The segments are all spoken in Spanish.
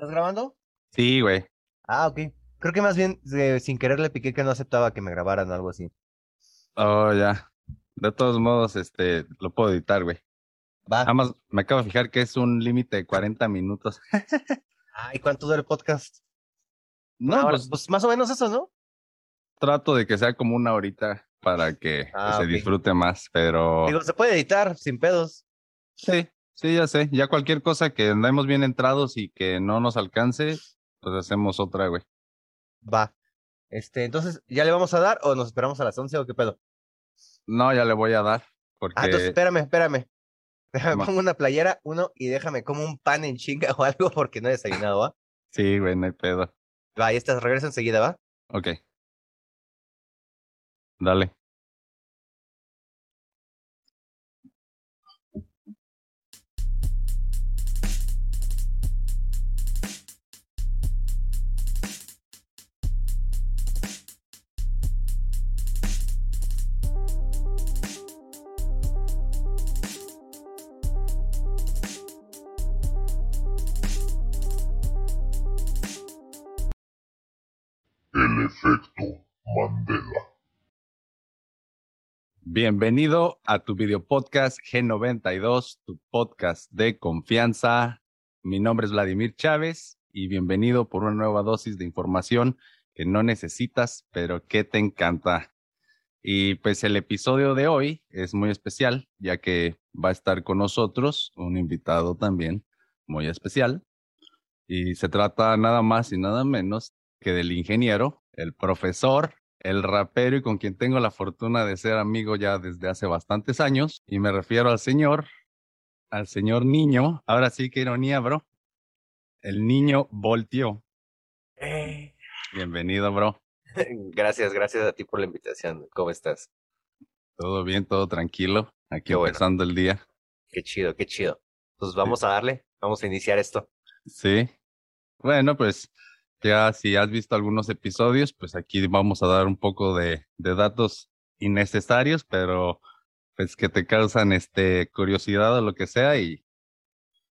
¿Estás grabando? Sí, güey. Ah, ok. Creo que más bien eh, sin querer le piqué que no aceptaba que me grabaran o algo así. Oh, ya. De todos modos, este, lo puedo editar, güey. Va. Nada más me acabo de fijar que es un límite de 40 minutos. Ah, ¿y cuánto dura el podcast? No, Ahora, pues pues más o menos eso, ¿no? trato de que sea como una horita para que Ah, se disfrute más, pero Digo, se puede editar sin pedos. sí, sí, ya sé. Ya cualquier cosa que andemos bien entrados y que no nos alcance, pues hacemos otra, güey. Va. Este, entonces, ¿ya le vamos a dar o nos esperamos a las 11 o qué pedo? No, ya le voy a dar, porque Ah, entonces espérame, espérame. Déjame pongo una playera, uno, y déjame como un pan en chinga o algo porque no he desayunado, ¿va? sí, güey, no hay pedo. Va, y estas regresa enseguida, ¿va? Ok. Dale. Efecto Mandela. Bienvenido a tu video podcast G92, tu podcast de confianza. Mi nombre es Vladimir Chávez y bienvenido por una nueva dosis de información que no necesitas, pero que te encanta. Y pues el episodio de hoy es muy especial, ya que va a estar con nosotros un invitado también muy especial. Y se trata nada más y nada menos que del ingeniero, el profesor el rapero y con quien tengo la fortuna de ser amigo ya desde hace bastantes años. Y me refiero al señor, al señor niño. Ahora sí, qué ironía, bro. El niño volteó. Eh. Bienvenido, bro. Gracias, gracias a ti por la invitación. ¿Cómo estás? Todo bien, todo tranquilo. Aquí Qué bueno. empezando el día. Qué chido, qué chido. Pues vamos a darle, vamos a iniciar esto. Sí. Bueno, pues ya si has visto algunos episodios, pues aquí vamos a dar un poco de, de datos innecesarios, pero pues que te causan este curiosidad o lo que sea. Y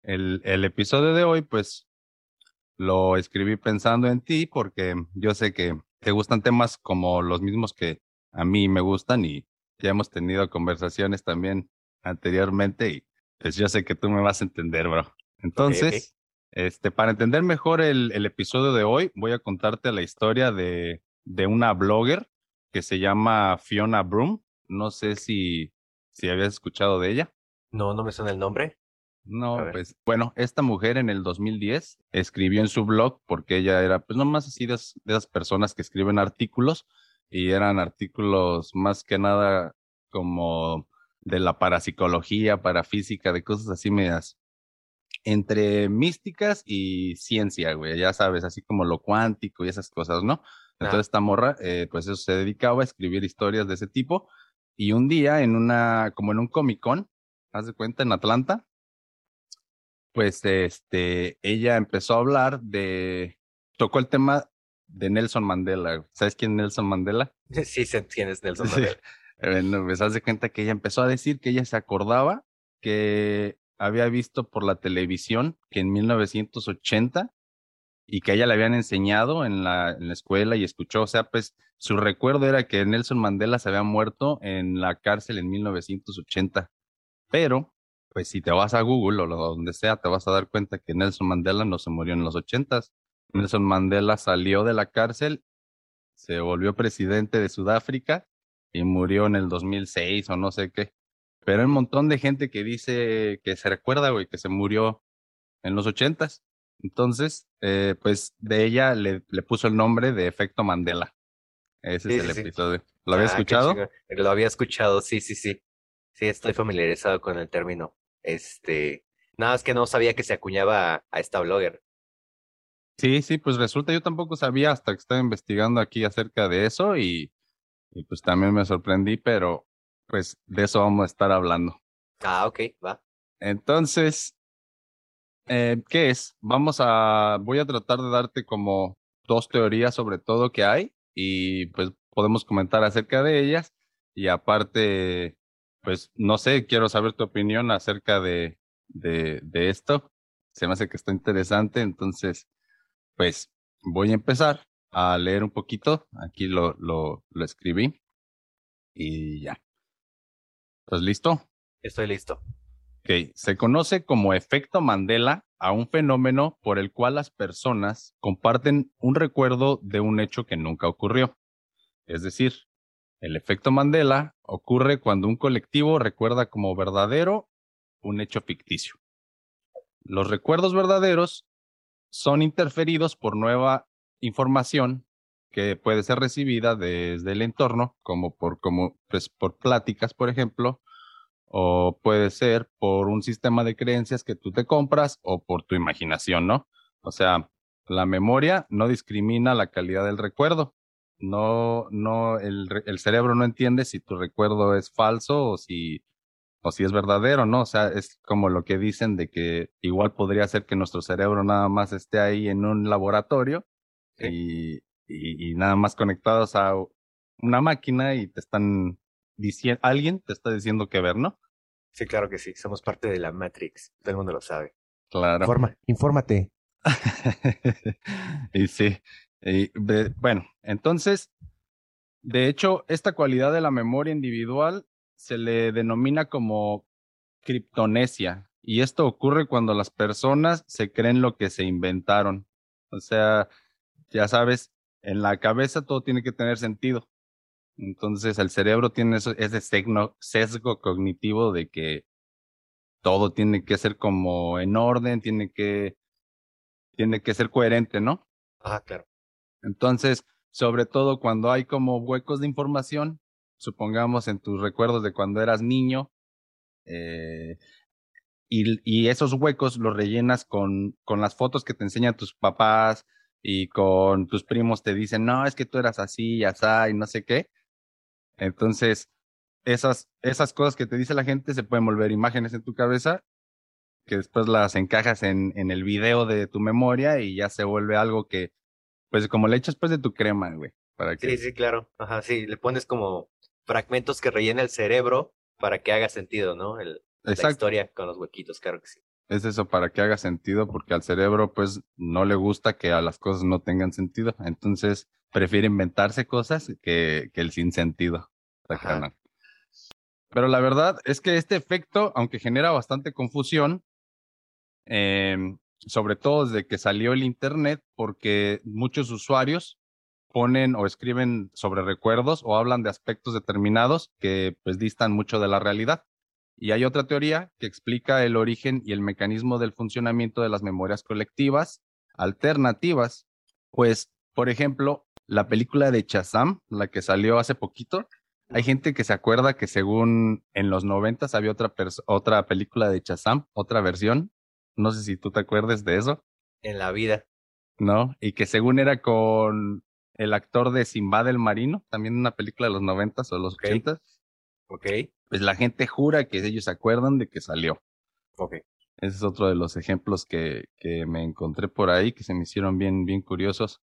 el, el episodio de hoy, pues lo escribí pensando en ti, porque yo sé que te gustan temas como los mismos que a mí me gustan y ya hemos tenido conversaciones también anteriormente y pues yo sé que tú me vas a entender, bro. Entonces, este, para entender mejor el, el episodio de hoy, voy a contarte la historia de, de una blogger que se llama Fiona Broom. No sé si, si habías escuchado de ella. No, no me suena el nombre. No, pues bueno, esta mujer en el 2010 escribió en su blog porque ella era pues nomás así de, de esas personas que escriben artículos y eran artículos más que nada como de la parapsicología, parafísica, de cosas así medias entre místicas y ciencia, güey, ya sabes, así como lo cuántico y esas cosas, ¿no? Entonces esta morra, eh, pues eso se dedicaba a escribir historias de ese tipo y un día en una, como en un Comic Con, haz de cuenta, en Atlanta, pues este, ella empezó a hablar de, tocó el tema de Nelson Mandela. ¿Sabes quién es Nelson Mandela? Sí, se entiendes, Nelson Sí. Mandela. Bueno, pues haz de cuenta que ella empezó a decir que ella se acordaba que había visto por la televisión que en 1980 y que a ella le habían enseñado en la, en la escuela y escuchó, o sea, pues su recuerdo era que Nelson Mandela se había muerto en la cárcel en 1980. Pero, pues si te vas a Google o donde sea, te vas a dar cuenta que Nelson Mandela no se murió en los 80s. Nelson Mandela salió de la cárcel, se volvió presidente de Sudáfrica y murió en el 2006 o no sé qué. Pero hay un montón de gente que dice que se recuerda, güey, que se murió en los ochentas. Entonces, eh, pues de ella le, le puso el nombre de Efecto Mandela. Ese Sí, es el sí, episodio. ¿Lo había Ah, escuchado? Lo había escuchado, sí, sí, sí. Sí, estoy familiarizado con el término. Este, nada más que no sabía que se acuñaba a, a esta blogger. Sí, sí, pues resulta, yo tampoco sabía hasta que estaba investigando aquí acerca de eso y, y pues también me sorprendí, pero pues de eso vamos a estar hablando. Ah, ok, va. Entonces, eh, ¿qué es? Vamos a, voy a tratar de darte como dos teorías sobre todo que hay y pues podemos comentar acerca de ellas y aparte, pues no sé, quiero saber tu opinión acerca de, de, de esto. Se me hace que está interesante, entonces, Pues voy a empezar a leer un poquito. Aquí lo, lo, lo escribí. Y ya. ¿Estás listo? Estoy listo. Ok, se conoce como efecto Mandela a un fenómeno por el cual las personas comparten un recuerdo de un hecho que nunca ocurrió. Es decir, el efecto Mandela ocurre cuando un colectivo recuerda como verdadero un hecho ficticio. Los recuerdos verdaderos son interferidos por nueva información que puede ser recibida desde el entorno, como por, como, pues, por pláticas, por ejemplo, o puede ser por un sistema de creencias que tú te compras o por tu imaginación, ¿no? O sea, la memoria no discrimina la calidad del recuerdo. No, no, el, el cerebro no entiende si tu recuerdo es falso o si, o si es verdadero, ¿no? O sea, es como lo que dicen de que igual podría ser que nuestro cerebro nada más esté ahí en un laboratorio y, y, y nada más conectados a una máquina y te están diciendo, alguien te está diciendo que ver, ¿no? Sí, claro que sí. Somos parte de la Matrix. Todo el mundo lo sabe. Claro. Informa, infórmate. y sí. Y, de- bueno, entonces, de hecho, esta cualidad de la memoria individual se le denomina como criptonesia. Y esto ocurre cuando las personas se creen lo que se inventaron. O sea, ya sabes, en la cabeza todo tiene que tener sentido. Entonces el cerebro tiene eso- ese sesgo, sesgo cognitivo de que todo tiene que ser como en orden, tiene que, tiene que ser coherente, ¿no? Ah, claro. Entonces, sobre todo cuando hay como huecos de información, supongamos en tus recuerdos de cuando eras niño, eh, y, y esos huecos los rellenas con, con las fotos que te enseñan tus papás y con tus primos te dicen, no, es que tú eras así y así y no sé qué. Entonces, esas, esas cosas que te dice la gente se pueden volver imágenes en tu cabeza que después las encajas en, en el video de tu memoria y ya se vuelve algo que, pues como le echas pues de tu crema, güey, para que... Sí, sí, claro. Ajá, sí. Le pones como fragmentos que rellena el cerebro para que haga sentido, ¿no? El, la historia con los huequitos, claro que sí. Es eso para que haga sentido porque al cerebro pues no le gusta que a las cosas no tengan sentido, entonces prefiere inventarse cosas que, que el sin sentido. Pero la verdad es que este efecto, aunque genera bastante confusión, em, sobre todo desde que salió el Internet, porque muchos usuarios ponen o escriben sobre recuerdos o hablan de aspectos determinados que pues distan mucho de la realidad. Y hay otra teoría que explica el origen y el mecanismo del funcionamiento de las memorias colectivas alternativas. Pues, por ejemplo, la película de Shazam, la que salió hace poquito, hay gente que se acuerda que según en los noventas había otra, otra película de Shazam, otra versión. No sé si tú te acuerdes de eso, En la vida. ¿no? Y que según era con el actor de Simbad el Marino, también una película de los noventas o los ochentas. Ok. Pues la gente jura que ellos se acuerdan de que salió. Ok. Ese es otro de los ejemplos que, que me encontré por ahí que se me hicieron bien, bien curiosos.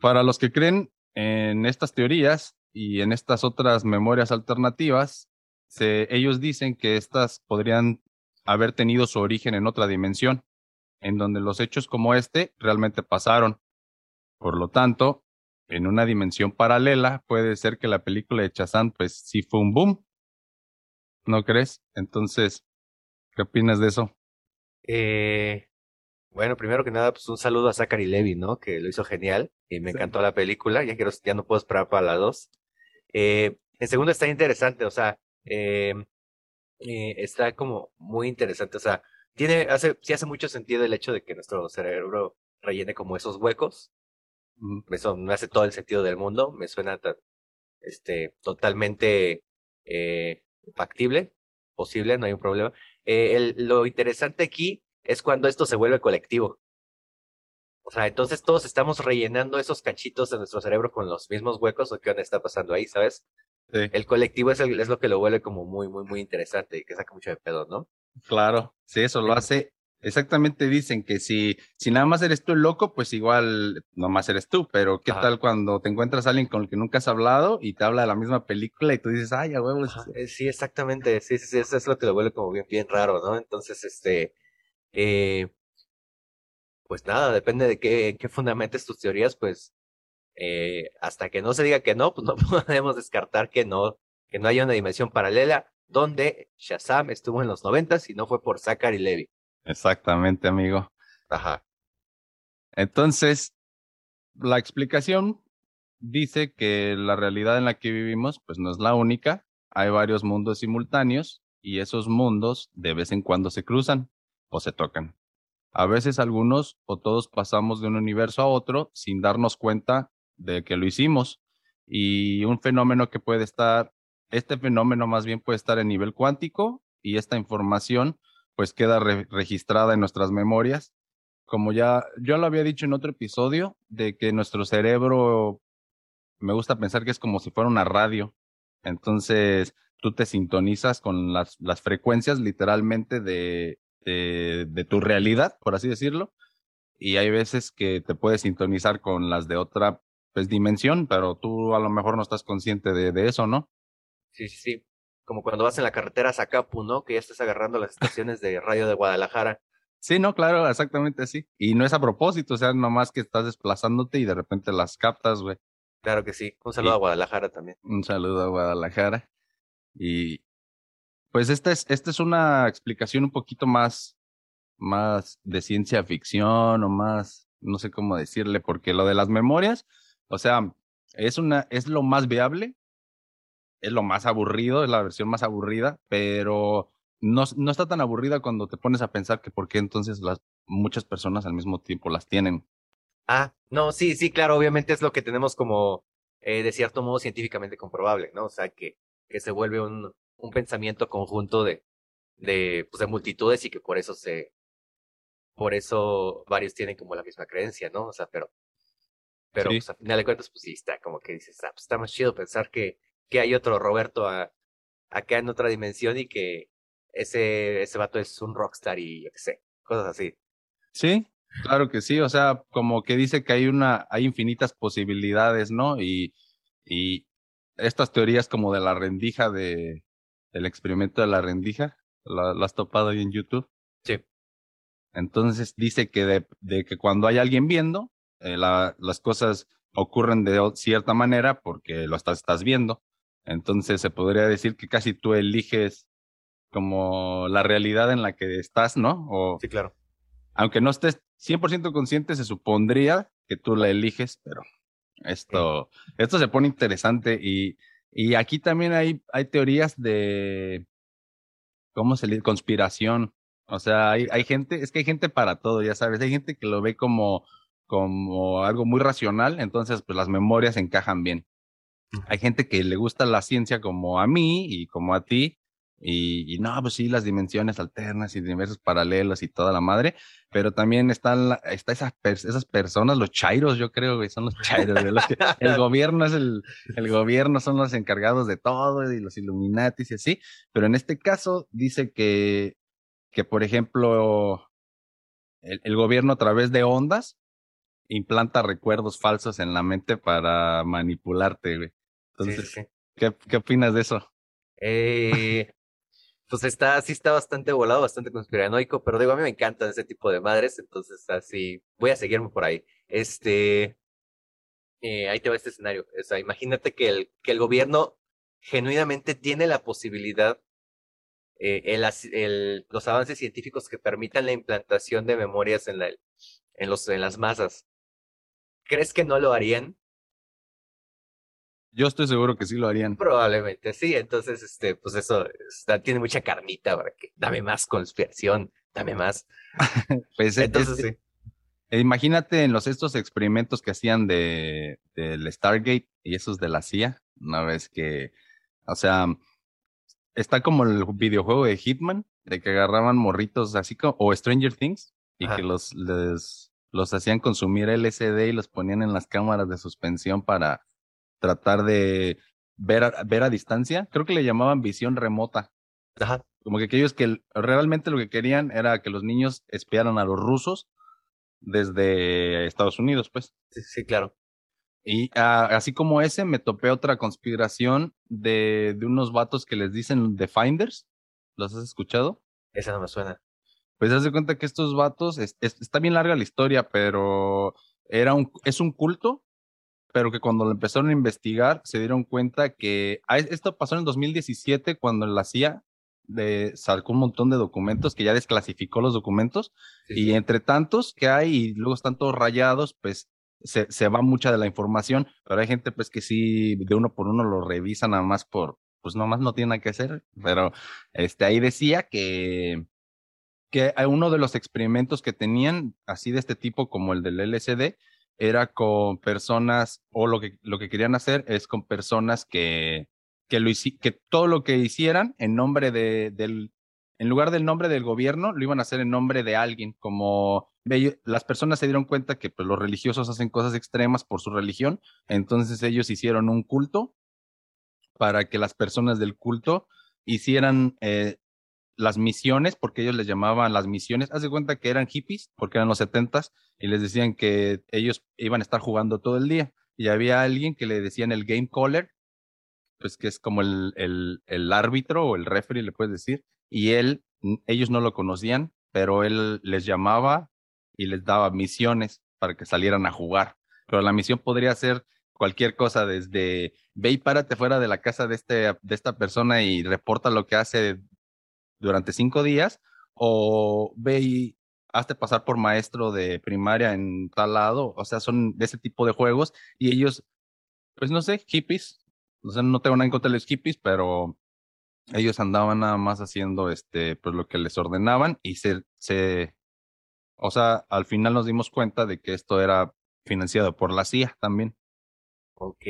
Para los que creen en estas teorías y en estas otras memorias alternativas, se, ellos dicen que estas podrían haber tenido su origen en otra dimensión, en donde los hechos como este realmente pasaron. Por lo tanto, en una dimensión paralela puede ser que la película de Chazán pues sí fue un boom. ¿No crees? Entonces, ¿qué opinas de eso? Eh, bueno, primero que nada, pues un saludo a Zachary Levi, ¿no? Que lo hizo genial y me Sí. encantó la película. Ya quiero, ya no puedo esperar para la dos. Eh, en segundo está interesante, o sea, eh, eh, está como muy interesante, o sea, tiene, hace, sí hace mucho sentido el hecho de que nuestro cerebro rellene como esos huecos. Eso me hace todo el sentido del mundo, me suena este, totalmente eh, factible, posible, no hay un problema. Eh, el- lo interesante aquí es cuando esto se vuelve colectivo. O sea, entonces todos estamos rellenando esos cachitos de nuestro cerebro con los mismos huecos o qué onda está pasando ahí, ¿sabes? Sí, El colectivo es, el- es lo que lo vuelve como muy, muy, muy interesante y que saca mucho de pedo, ¿no? claro, sí, eso lo hace. Exactamente dicen que si, si nada más eres tú el loco, pues igual nomás eres tú, pero ¿qué Ajá. tal cuando te encuentras a alguien con el que nunca has hablado y te habla de la misma película y tú dices, ay, a huevo, es- Ajá, eh, Sí, exactamente, sí, sí, sí, eso es lo que lo vuelve como bien, bien raro, ¿no? Entonces, este, eh, Pues nada, depende de qué, qué fundamentes tus teorías, pues eh, hasta que no se diga que no, pues no podemos descartar que no, que no haya una dimensión paralela donde Shazam estuvo en los noventas y no fue por Zachary Levy. Exactamente, amigo. Ajá. Entonces, la explicación dice que la realidad en la que vivimos, pues no es la única. Hay varios mundos simultáneos y esos mundos de vez en cuando se cruzan o se tocan. A veces algunos o todos pasamos de un universo a otro sin darnos cuenta de que lo hicimos. Y un fenómeno que puede estar, este fenómeno más bien puede estar en nivel cuántico y esta información pues queda registrada en nuestras memorias. Como ya yo lo había dicho en otro episodio, de que nuestro cerebro, me gusta pensar que es como si fuera una radio. Entonces, tú te sintonizas con las, las frecuencias literalmente de, de, tu realidad, por así decirlo. Y hay veces que te puedes sintonizar con las de otra pues, dimensión, pero tú a lo mejor no estás consciente de, de eso, ¿no? Sí, sí, sí. Como cuando vas en la carretera a Zacapu, ¿no? Que ya estás agarrando las estaciones de radio de Guadalajara. Sí, no, claro, exactamente así. Y no es a propósito, o sea, nomás que estás desplazándote y de repente las captas, güey. Claro que sí. Un saludo a Guadalajara también. Un saludo a Guadalajara. Y pues esta es, esta es una explicación un poquito más, más de ciencia ficción o más, no sé cómo decirle, porque lo de las memorias, o sea, es una, es lo más viable, es lo más aburrido, es la versión más aburrida, pero no, no está tan aburrida cuando te pones a pensar que por qué entonces las muchas personas al mismo tiempo las tienen. Ah, no, sí, sí, claro, obviamente es lo que tenemos como eh, de cierto modo científicamente comprobable, ¿no? O sea, que, que se vuelve un, un pensamiento conjunto de, de, pues, de multitudes y que por eso se, por eso varios tienen como la misma creencia, ¿no? O sea, pero pero sí. pues, a final de cuentas, pues sí, está como que dices, ah, pues está más chido pensar que, que hay otro Roberto a, acá en otra dimensión y que ese, ese vato es un rockstar y yo qué sé, cosas así. Sí, claro que sí, o sea, como que dice que hay una, hay infinitas posibilidades, ¿no? Y, y estas teorías como de la rendija de, el experimento de la rendija, ¿lo, lo has topado ahí en YouTube? Sí. Entonces dice que de, de que cuando hay alguien viendo, eh, la, las cosas ocurren de cierta manera porque lo estás, estás viendo. Entonces se podría decir que casi tú eliges como la realidad en la que estás, ¿no? O, sí, claro. Aunque no estés 100% consciente, se supondría que tú la eliges, pero esto, sí. esto se pone interesante y, y aquí también hay, hay teorías de, ¿cómo se le dice? Conspiración. O sea, hay, hay gente, es que hay gente para todo, ya sabes, hay gente que lo ve como como algo muy racional, entonces pues las memorias encajan bien. Hay gente que le gusta la ciencia como a mí y como a ti, y, y no, pues sí, las dimensiones alternas y universos paralelos y toda la madre, pero también están está esas, esas personas, los chairos, yo creo que son los chairos, los que, el gobierno es el, el gobierno, son los encargados de todo y los Illuminatis y así, pero en este caso dice que, que por ejemplo, el, el gobierno a través de ondas implanta recuerdos falsos en la mente para manipularte, güey. Entonces, sí, sí. ¿qué, ¿qué opinas de eso? Eh, pues está, sí está bastante volado, bastante conspiranoico, pero digo, a mí me encantan ese tipo de madres, entonces así, voy a seguirme por ahí. Este, eh, ahí te va este escenario. O sea, imagínate que el, que el gobierno genuinamente tiene la posibilidad, eh, el, el, los avances científicos que permitan la implantación de memorias en, la, en, los, en las masas. ¿Crees que no lo harían? Yo estoy seguro que sí lo harían. Probablemente sí, entonces, este, pues eso está, tiene mucha carnita para que dame más conspiración, dame más. pues entonces es, sí. Imagínate en los estos experimentos que hacían de del Stargate y esos de la CIA, una vez que, o sea, está como el videojuego de Hitman, de que agarraban morritos así como, o Stranger Things, y Ajá. que los les los hacían consumir LSD y los ponían en las cámaras de suspensión para tratar de ver a, ver a distancia. Creo que le llamaban visión remota. Ajá. Como que aquellos que realmente lo que querían era que los niños espiaran a los rusos desde Estados Unidos, pues. Sí, sí claro. Y uh, así como ese, me topé otra conspiración de, de unos vatos que les dicen The Finders. ¿Los has escuchado? Esa no me suena Pues haz de cuenta que estos vatos, es- es- está bien larga la historia, pero era un, es un culto, pero que cuando lo empezaron a investigar se dieron cuenta que ah, esto pasó en el 2017 cuando la CIA de, sacó un montón de documentos que ya desclasificó los documentos Sí, y sí. entre tantos que hay y luego están todos rayados, pues se, se va mucha de la información, pero hay gente pues que sí de uno por uno lo revisa nada más por, pues nomás no tiene nada que hacer, pero este ahí decía que que a uno de los experimentos que tenían así de este tipo como el del LSD era con personas o lo que lo que querían hacer es con personas que que lo que todo lo que hicieran en nombre de del en lugar del nombre del gobierno lo iban a hacer en nombre de alguien como las personas se dieron cuenta que pues, los religiosos hacen cosas extremas por su religión entonces ellos hicieron un culto para que las personas del culto hicieran eh, las misiones, porque ellos les llamaban las misiones. Haz de cuenta que eran hippies, porque eran los setentas, y les decían que ellos iban a estar jugando todo el día. Y había alguien que le decían el game caller, pues que es como el, el, el árbitro o el referee, le puedes decir. Y él, ellos no lo conocían, pero él les llamaba y les daba misiones para que salieran a jugar. Pero la misión podría ser cualquier cosa, desde ve y párate fuera de la casa de, este, de esta persona y reporta lo que hace durante cinco días, o ve y hazte pasar por maestro de primaria en tal lado, o sea, son de ese tipo de juegos, y ellos, pues no sé, hippies, o sea, no tengo nada en contra de los hippies, pero ellos andaban nada más haciendo este, pues lo que les ordenaban, y se, se, o sea, al final nos dimos cuenta de que esto era financiado por la CIA también. Ok.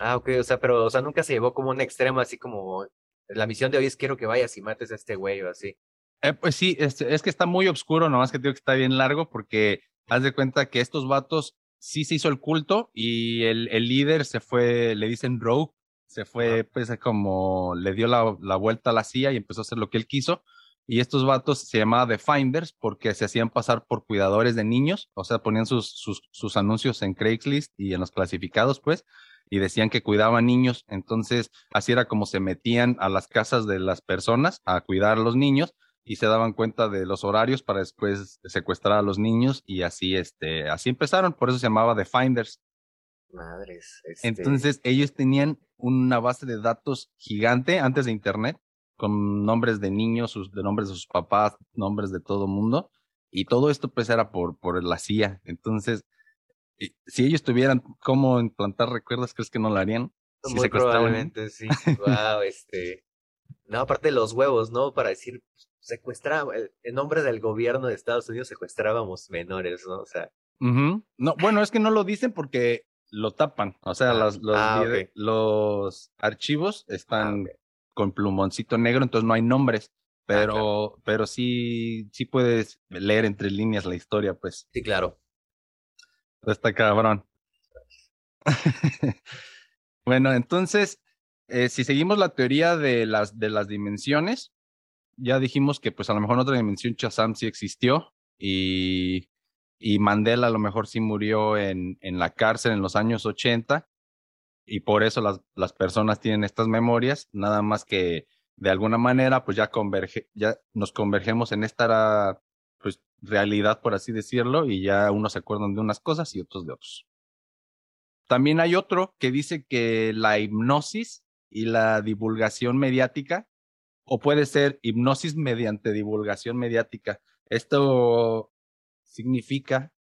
Ah, ok, o sea, pero, o sea, nunca se llevó como un extremo así como la misión de hoy es quiero que vayas y mates a este güey o así. Eh, pues sí, es, es que está muy oscuro, nomás que digo que está bien largo porque haz de cuenta que estos vatos sí se hizo el culto y el, el líder se fue, le dicen Rogue, se fue pues como le dio la, la vuelta a la CIA y empezó a hacer lo que él quiso. Y estos vatos se llamaban The Finders porque se hacían pasar por cuidadores de niños, o sea, ponían sus, sus, sus anuncios en Craigslist y en los clasificados, pues, y decían que cuidaban niños. Entonces, así era como se metían a las casas de las personas a cuidar a los niños y se daban cuenta de los horarios para después secuestrar a los niños y así, este, así empezaron, por eso se llamaba The Finders. Madres. Este... Entonces ellos tenían una base de datos gigante antes de Internet, con nombres de niños, sus, de nombres de sus papás, nombres de todo mundo, y todo esto pues era por, por la CIA. Entonces, si ellos tuvieran cómo implantar recuerdos, ¿crees que no lo harían? Si Muy probablemente, sí. Wow, este. No, aparte de los huevos, ¿no? Para decir, secuestraba, en nombre del gobierno de Estados Unidos secuestrábamos menores, ¿no? O sea. No, bueno, es que no lo dicen porque lo tapan. O sea, Ah, los, los, ah, los archivos están Ah, ok. con plumoncito negro, entonces no hay nombres. Pero, pero sí, sí puedes leer entre líneas la historia, pues. sí, claro. Está cabrón. bueno, entonces, eh, si seguimos la teoría de las, de las dimensiones, ya dijimos que pues a lo mejor en otra dimensión Shazam sí existió y, y Mandela a lo mejor sí murió en, en la cárcel en los años 80 y por eso las, las personas tienen estas memorias, nada más que de alguna manera pues ya converge, ya nos convergemos en esta pues realidad por así decirlo y ya unos se acuerdan de unas cosas y otros de otros. También hay otro que dice que la hipnosis y la divulgación mediática o puede ser hipnosis mediante divulgación mediática. Esto significa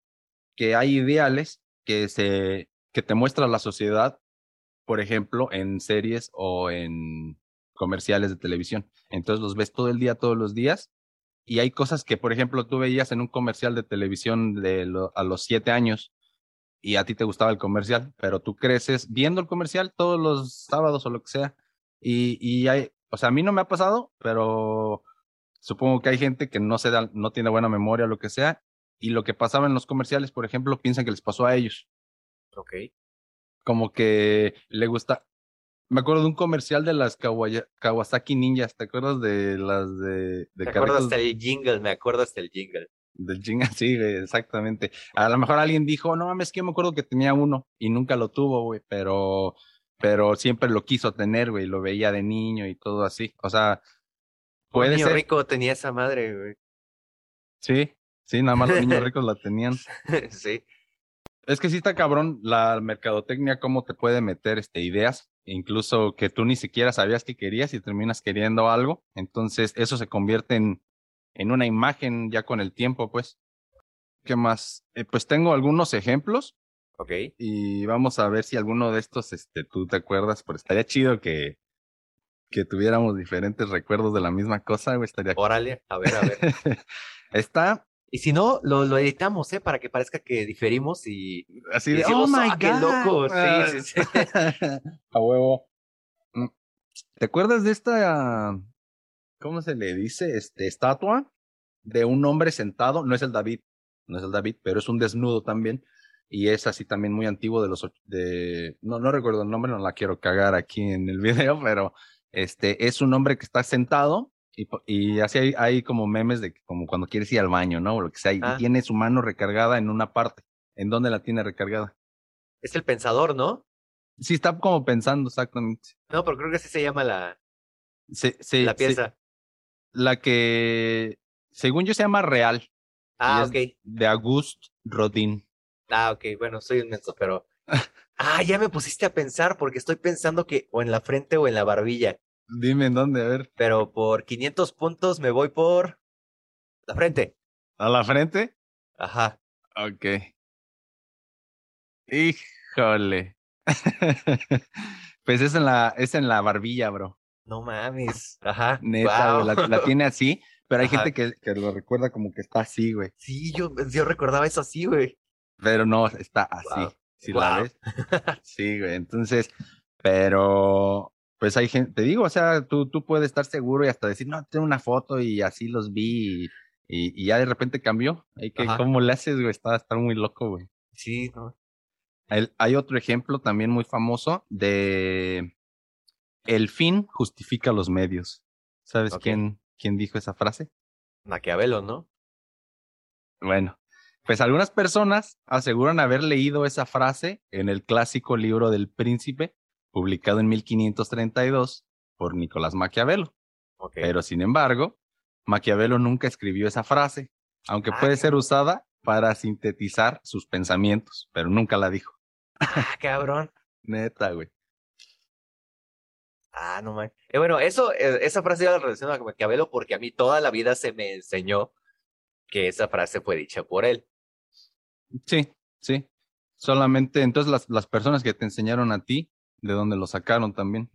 que hay ideales que se que te muestra la sociedad, por ejemplo, en series o en comerciales de televisión. Entonces los ves todo el día, todos los días, y hay cosas que, por ejemplo, tú veías en un comercial de televisión de lo- a los siete años y a ti te gustaba el comercial, pero tú creces viendo el comercial todos los sábados o lo que sea. Y, y hay, o sea, a mí no me ha pasado, pero supongo que hay gente que no se da, no tiene buena memoria o lo que sea, y lo que pasaba en los comerciales, por ejemplo, piensan que les pasó a ellos. Ok. Como que le gusta. Me acuerdo de un comercial de las Kawaya- Kawasaki Ninjas, ¿te acuerdas de las de, de Me acuerdo hasta el jingle, me acuerdo hasta el jingle. del jingle? Sí, exactamente. A lo mejor alguien dijo, no mames, que yo me acuerdo que tenía uno y nunca lo tuvo, güey, pero, pero siempre lo quiso tener, güey, lo veía de niño y todo así. O sea, puede niño ser. rico tenía esa madre, güey. Sí, sí, nada más los niños ricos la tenían. sí. Es que sí está cabrón la mercadotecnia, cómo te puede meter este, ideas, incluso que tú ni siquiera sabías que querías y terminas queriendo algo. Entonces, eso se convierte en, en una imagen ya con el tiempo, pues. ¿Qué más? Eh, pues tengo algunos ejemplos Ok. y vamos a ver si alguno de estos este, tú te acuerdas, pero estaría chido que, que tuviéramos diferentes recuerdos de la misma cosa, güey. Estaría Órale, a ver, a ver. Está Y si no, lo, lo editamos, ¿eh? Para que parezca que diferimos y, así de, oh my "Ah, qué God". loco. Ah. Sí, sí, sí. A huevo. Mm. ¿Te acuerdas de esta, cómo se le dice, este, estatua de un hombre sentado? No es el David, no es el David, pero es un desnudo también. Y es así también muy antiguo de los, de, no, no recuerdo el nombre, no la quiero cagar aquí en el video, pero este, es un hombre que está sentado y, así hay, hay como memes de como cuando quieres ir al baño, ¿no? O lo que sea, y Ah. tiene su mano recargada en una parte. ¿En dónde la tiene recargada? Es el pensador, ¿no? Sí, está como pensando exactamente. No, pero creo que así se llama la, Sí, sí, la sí. pieza. La que, según yo, se llama Real, Ah, ok. de Auguste Rodin. Ah, ok. Bueno, soy un menso, pero. Ah, ya me pusiste a pensar porque estoy pensando que o en la frente o en la barbilla. Dime en dónde, a ver. Pero por 500 puntos me voy por la frente. ¿A la frente? Ajá. Ok. Híjole. pues es en la, es en la barbilla, bro. No mames. Ajá. Neta, la, tiene así, pero hay Ajá. gente que, que lo recuerda como que está así, güey. Sí, yo, yo recordaba eso así, güey. Pero no, está así. Si la ves. Sí, güey. Entonces, pero pues hay gente, te digo, o sea, tú, tú puedes estar seguro y hasta decir, no, tengo una foto y así los vi y, y, y ya de repente cambió. Hay que, Ajá. ¿Cómo le haces, güey? Está, está muy loco, güey. Sí, no. El- hay otro ejemplo también muy famoso de el fin justifica los medios. ¿Sabes quién, quién dijo esa frase? Maquiavelo, ¿no? Bueno, pues algunas personas aseguran haber leído esa frase en el clásico libro del príncipe, publicado en 1532 por Nicolás Maquiavelo. Pero sin embargo, Maquiavelo nunca escribió esa frase, aunque Ah, puede ser usada para sintetizar sus pensamientos, pero nunca la dijo. Ah, cabrón. Neta, güey. Ah, no man. Eh, bueno, eso, eh, esa frase yo la relaciono a Maquiavelo porque a mí toda la vida se me enseñó que esa frase fue dicha por él. Sí, sí. Solamente, entonces las, las personas que te enseñaron a ti, ¿de dónde lo sacaron también?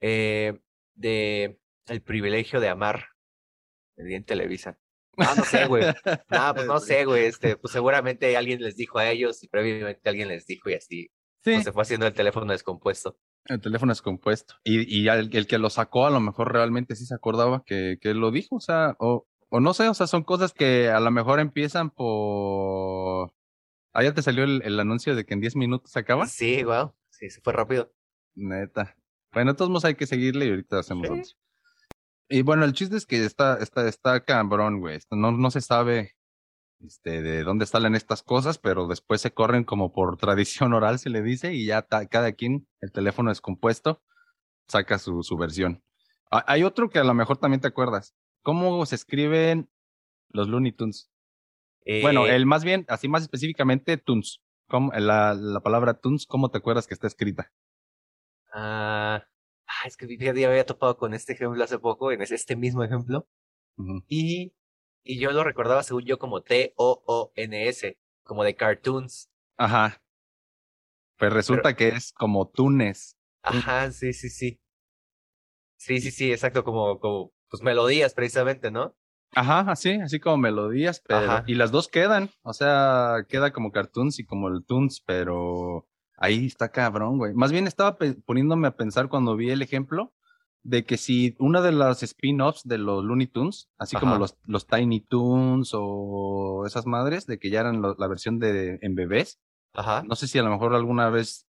Eh, de el privilegio de amar. En Televisa. Ah, no sé, güey. Ah, pues no sé, güey. Este, pues seguramente alguien les dijo a ellos y previamente alguien les dijo y así. Sí, pues, se fue haciendo el teléfono descompuesto. el teléfono es compuesto. Y, y el, el que lo sacó a lo mejor realmente sí se acordaba que, que lo dijo, o sea, o, o no sé, o sea, son cosas que a lo mejor empiezan por... Ah, ya te salió el, el anuncio de que en 10 minutos se acaba. Sí, wow. Sí, se fue rápido. Neta. Bueno, de todos modos hay que seguirle y ahorita hacemos Sí. otro. Y bueno, el chiste es que está, está, está cabrón, güey. No, no se sabe este, de dónde salen estas cosas, pero después se corren como por tradición oral, se le dice, y ya ta- cada quien, el teléfono descompuesto, saca su, su versión. Hay otro que a lo mejor también te acuerdas. ¿Cómo se escriben los Looney Tunes? Bueno, Eh, el más bien, así más específicamente, Tunes. ¿Cómo- la, la palabra Tunes, ¿cómo te acuerdas que está escrita? ah, ah, es que ya había topado con este ejemplo hace poco, en este mismo ejemplo. Y, y yo lo recordaba según yo como T-O-O-N-S, como de cartoons. Ajá. Pues resulta que es como Tunes. Ajá, sí, sí, sí. Sí, sí, sí, exacto, como, como, pues melodías precisamente, ¿no? Ajá, así, así como melodías, pero Ajá. y las dos quedan, o sea, queda como cartoons y como el tunes, pero ahí está cabrón, güey. Más bien estaba poniéndome a pensar cuando vi el ejemplo de que si una de las spin-offs de los Looney Tunes, así como los, los Tiny Toons o esas madres, de que ya eran lo- la versión de en bebés, Ajá. no sé si a lo mejor alguna vez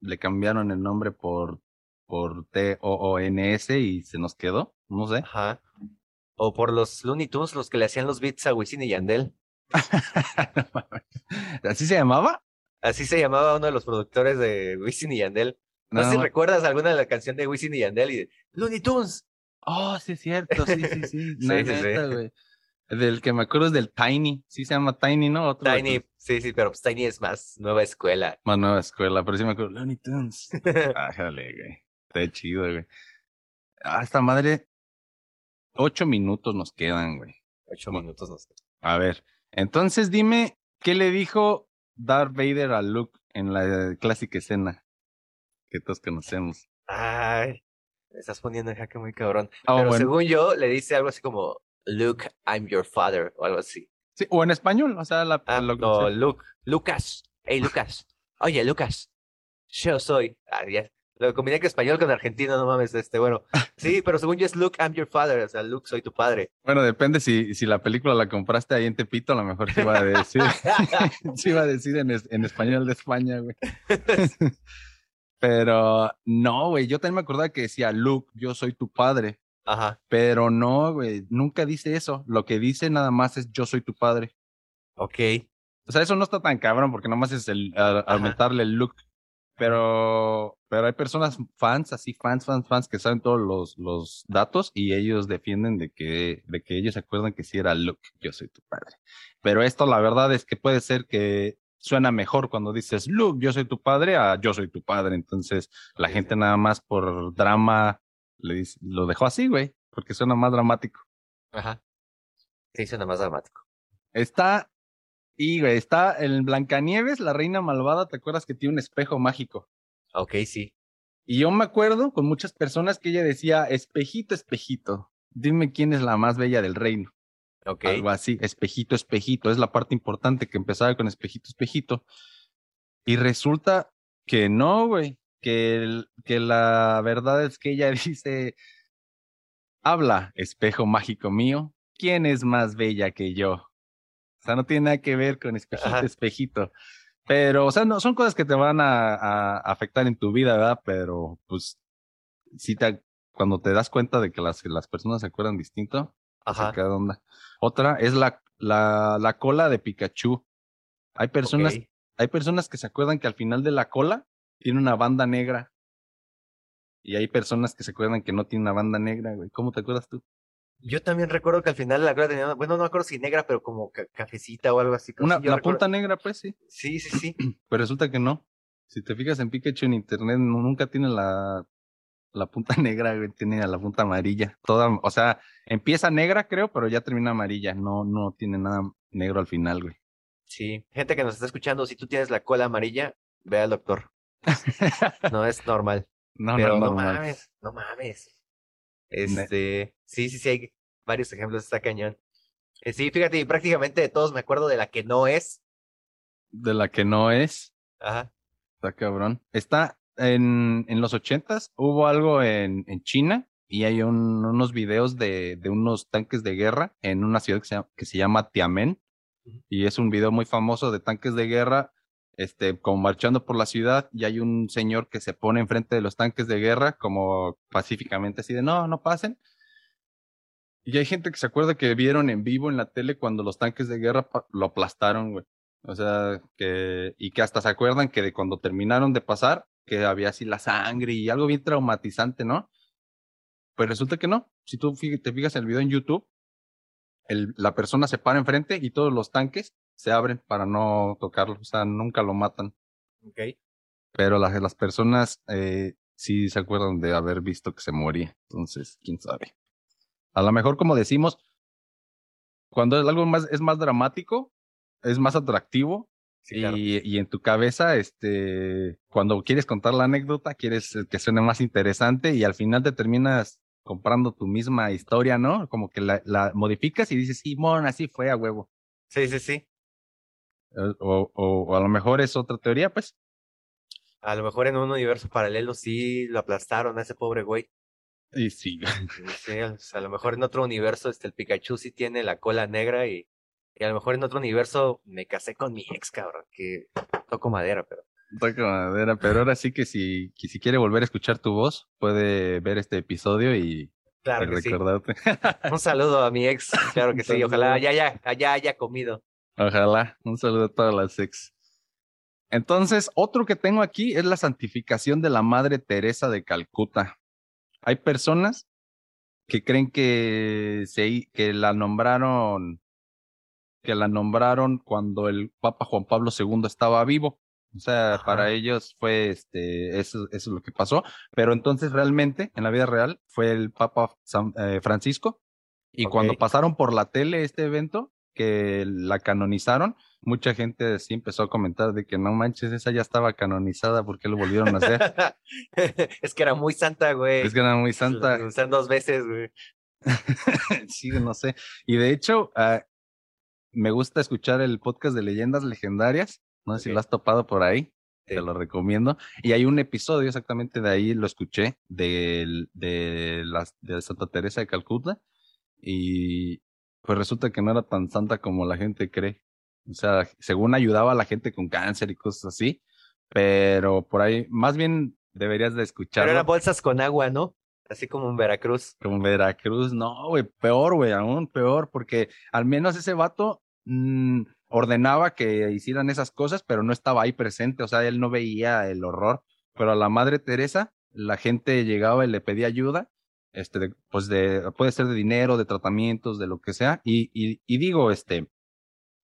le cambiaron el nombre por por T-O-O-N-S y se nos quedó, no sé. Ajá. O por los Looney Tunes, los que le hacían los beats a Wisin y Yandel. ¿Así se llamaba? Así se llamaba uno de los productores de Wisin y Yandel. No, sé si recuerdas alguna de la canción de Wisin y Yandel y de Looney Tunes. Oh, sí es cierto, sí, sí, sí. No, sí, sí. neta. Del que me acuerdo es del Tiny. Sí se llama Tiny, ¿no? Otro Tiny, sí, sí, pero pues Tiny es más nueva escuela. Más nueva escuela, pero sí me acuerdo. Looney Tunes. Ájale, güey. Está chido, güey. Ah, esta madre. Ocho minutos nos quedan, güey. Ocho minutos, no sé. A ver. Entonces dime, ¿qué le dijo Darth Vader a Luke en la clásica escena que todos conocemos? Ay, me estás poniendo en jaque muy cabrón. Ah, pero bueno. según yo, le dice algo así como, Luke, I'm your father, o algo así. Sí, o en español, o sea, la, Ah, lo- no, Luke, Lucas, hey Lucas, oye Lucas, yo soy, ah, ya, lo combiné que español con argentino, no mames, este, bueno, sí, pero según yo es Luke, I'm your father, o sea, Luke, soy tu padre. Bueno, depende si, si la película la compraste ahí en Tepito, a lo mejor sí iba a decir, sí iba a decir en, es- en español de España, güey. Pero no, güey, yo también me acordaba que decía, Luke, yo soy tu padre. Ajá, Pero no, güey, nunca dice eso. Lo que dice nada más es yo soy tu padre. ok, O sea, eso no está tan cabrón porque nomás es el a- aumentarle el look. Pero, pero hay personas fans, así fans, fans, fans, que saben todos los, los datos y ellos defienden de que, de que ellos se acuerdan que sí era Luke, yo soy tu padre. Pero esto la verdad es que puede ser que suena mejor cuando dices Luke, yo soy tu padre, a yo soy tu padre. Entonces la gente nada más por drama le dice, lo dejó así, güey, porque suena más dramático. ajá, sí, suena más dramático. Está, y güey, está en Blancanieves, la reina malvada, ¿te acuerdas que tiene un espejo mágico? Ok, sí, Y yo me acuerdo con muchas personas que ella decía, espejito, espejito, dime quién es la más bella del reino. ok, Algo así, espejito, espejito, es la parte importante que empezaba con espejito, espejito. Y resulta que no, güey, que, el- que la verdad es que ella dice, habla, espejo mágico mío, ¿quién es más bella que yo? O sea, no tiene nada que ver con espejito, Ajá. espejito. Pero, o sea, no, son cosas que te van a, a afectar en tu vida, ¿verdad? Pero, pues, si te, cuando te das cuenta de que las, las personas se acuerdan distinto, ajá, saca de onda. Otra es la, la, la cola de Pikachu. Hay personas, hay personas que se acuerdan que al final de la cola tiene una banda negra. Y hay personas que se acuerdan que no tiene una banda negra, güey. ¿Cómo te acuerdas tú? Yo también recuerdo que al final la cola tenía, bueno, no me acuerdo si negra, pero como ca- cafecita o algo así. Una, sí, la recuerdo- punta negra, pues sí. Sí, sí, sí. Pero resulta que no. Si te fijas en Pikachu en internet, no- nunca tiene la, la punta negra, güey. Tiene la punta amarilla. Toda, o sea, empieza negra, creo, pero ya termina amarilla. No, no tiene nada negro al final, güey. Sí, gente que nos está escuchando, si tú tienes la cola amarilla, ve al doctor. No es normal. No, pero no, no, no, mames, no mames. Este, sí, sí, sí, hay varios ejemplos, está cañón. Eh, sí, fíjate, y prácticamente de todos me acuerdo de la que no es. De la que no es. Ajá, Está cabrón. Está en, en los ochentas, hubo algo en, en China y hay un- unos videos de, de unos tanques de guerra en una ciudad que se llama, que se llama Tiamen. Y es un video muy famoso de tanques de guerra, este, como marchando por la ciudad y hay un señor que se pone enfrente de los tanques de guerra como pacíficamente así de no, no pasen. Y hay gente que se acuerda que vieron en vivo en la tele cuando los tanques de guerra lo aplastaron, güey. O sea, que, y que hasta se acuerdan que de cuando terminaron de pasar, que había así la sangre y algo bien traumatizante, ¿no? Pues resulta que no. Si tú te fijas en el video en YouTube, el, la persona se para enfrente y todos los tanques se abren para no tocarlo. O sea, nunca lo matan. ok. Pero las, las personas eh, sí se acuerdan de haber visto que se moría. Entonces, quién sabe. A lo mejor, como decimos, cuando es algo más, es más dramático, es más atractivo. Sí, claro. y, y en tu cabeza, este, cuando quieres contar la anécdota, quieres eh, que suene más interesante y al final te terminas comprando tu misma historia, ¿no? Como que la, la modificas y dices, Simón, así fue a huevo. Sí, sí, sí. Eh, O, o, o a lo mejor es otra teoría, pues. A lo mejor en un universo paralelo sí lo aplastaron a ese pobre güey. Y sí, Sí, o sea, a lo mejor en otro universo este, el Pikachu sí tiene la cola negra y, y a lo mejor en otro universo me casé con mi ex, cabrón, que toco madera, pero... toca madera, pero ahora sí que si, que si quiere volver a escuchar tu voz, puede ver este episodio y, Claro que sí. recordarte. Un saludo a mi ex, claro que sí, ojalá ya, ya, allá haya comido. Ojalá. Un saludo a todas las ex. Entonces, otro que tengo aquí es la santificación de la Madre Teresa de Calcuta. Hay personas que creen que, se, que la nombraron, que la nombraron cuando el Papa Juan Pablo II estaba vivo. O sea, para ellos fue este, eso, eso es lo que pasó. Pero entonces realmente, en la vida real, fue el Papa eh, Francisco. Y cuando pasaron por la tele este evento, que la canonizaron, mucha gente sí empezó a comentar de que no manches, esa ya estaba canonizada, ¿por qué lo volvieron a hacer? es que era muy santa, güey. Es que era muy santa. Usan dos veces, güey. sí, no sé. Y de hecho, ah, me gusta escuchar el podcast de leyendas legendarias. No sé si lo has topado por ahí. Te lo recomiendo. Y hay un episodio exactamente de ahí, lo escuché, de, de, las, de Santa Teresa de Calcuta. Y pues resulta que no era tan santa como la gente cree. O sea, según ayudaba a la gente con cáncer y cosas así, pero por ahí, más bien deberías de escuchar. Pero eran bolsas con agua, ¿no? Así como en Veracruz. Como en Veracruz, no, güey, peor, güey, aún peor, porque al menos ese vato mmm, ordenaba que hicieran esas cosas, pero no estaba ahí presente, o sea, él no veía el horror. Pero a la Madre Teresa, la gente llegaba y le pedía ayuda este, pues de, puede ser de dinero, de tratamientos, de lo que sea. Y, y, y, digo, este,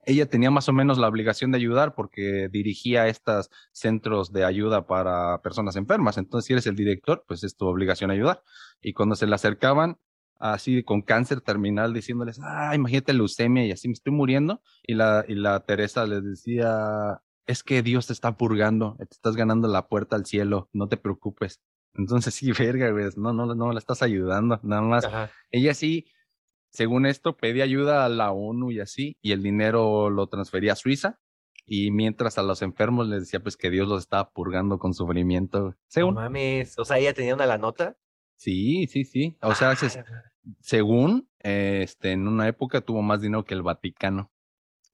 ella tenía más o menos la obligación de ayudar porque dirigía estos centros de ayuda para personas enfermas. Entonces, si eres el director, pues es tu obligación ayudar. Y cuando se le acercaban así con cáncer terminal, diciéndoles, ah, imagínate leucemia y así me estoy muriendo. Y la, y la Teresa les decía, es que Dios te está purgando, te estás ganando la puerta al cielo, no te preocupes. Entonces sí, verga, güey, no, no, no la estás ayudando, nada más. Ella sí, según esto, pedía ayuda a la ONU y así, y el dinero lo transfería a Suiza, y mientras a los enfermos les decía pues que Dios los estaba purgando con sufrimiento. Según. No mames, o sea, ella tenía una la nota. Sí, sí, sí. O sea, ah. según, este, en una época tuvo más dinero que el Vaticano.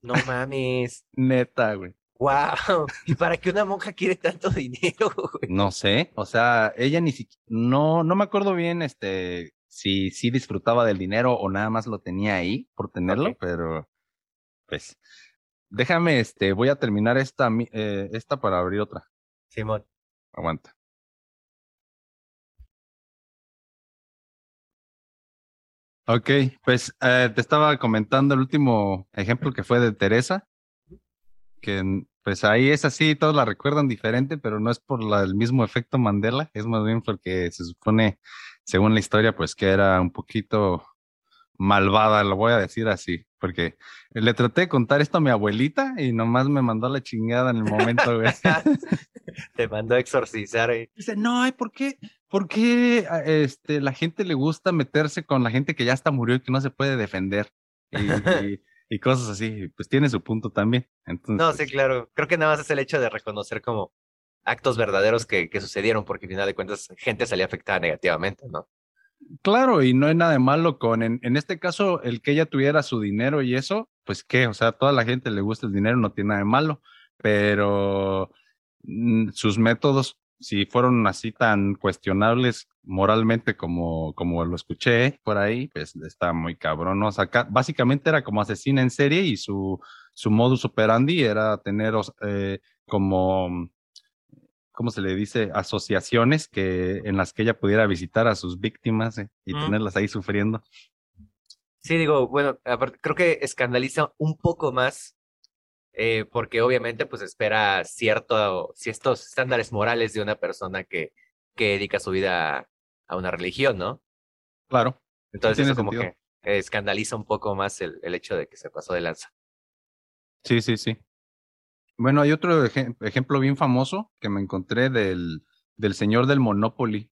No mames. Neta, güey. Wow, ¿y para qué una monja quiere tanto dinero? No sé, o sea, ella ni siquiera, no, no me acuerdo bien, este, si sí disfrutaba del dinero o nada más lo tenía ahí por tenerlo, pero, pues, déjame, este, voy a terminar esta, eh, esta para abrir otra. Simón. Aguanta. Ok, pues eh, te estaba comentando el último ejemplo que fue de Teresa que pues ahí es así, todos la recuerdan diferente, pero no es por el mismo efecto Mandela, es más bien porque se supone, según la historia, pues que era un poquito malvada, lo voy a decir así, porque le traté de contar esto a mi abuelita y nomás me mandó la chingada en el momento, güey. Te mandó a exorcizar. Eh. Dice, no, ¿por qué? ¿Por qué este, la gente le gusta meterse con la gente que ya está murió y que no se puede defender? y y cosas así, pues tiene su punto también. Entonces, no, sí, claro. Creo que nada más es el hecho de reconocer como actos verdaderos que, que sucedieron, porque al final de cuentas gente salía afectada negativamente, ¿no? Claro, y no hay nada de malo con, en, en este caso, el que ella tuviera su dinero y eso, pues qué, o sea, toda la gente le gusta el dinero, no tiene nada de malo, pero mm, sus métodos si fueron así tan cuestionables moralmente como, como lo escuché por ahí, pues está muy cabrón, ¿no? O sea, básicamente era como asesina en serie y su, su modus operandi era tener eh, como, ¿cómo se le dice? Asociaciones que, en las que ella pudiera visitar a sus víctimas eh, y tenerlas ahí sufriendo. Sí, digo, bueno, aparte, creo que escandaliza un poco más eh, porque obviamente pues espera cierto, ciertos estándares morales de una persona que, que dedica su vida a una religión, ¿no? Claro. Entonces eso como que escandaliza un poco más el, el hecho de que se pasó de lanza. Sí, sí, sí. Bueno, hay otro ejemplo bien famoso que me encontré del, del señor del Monopoly,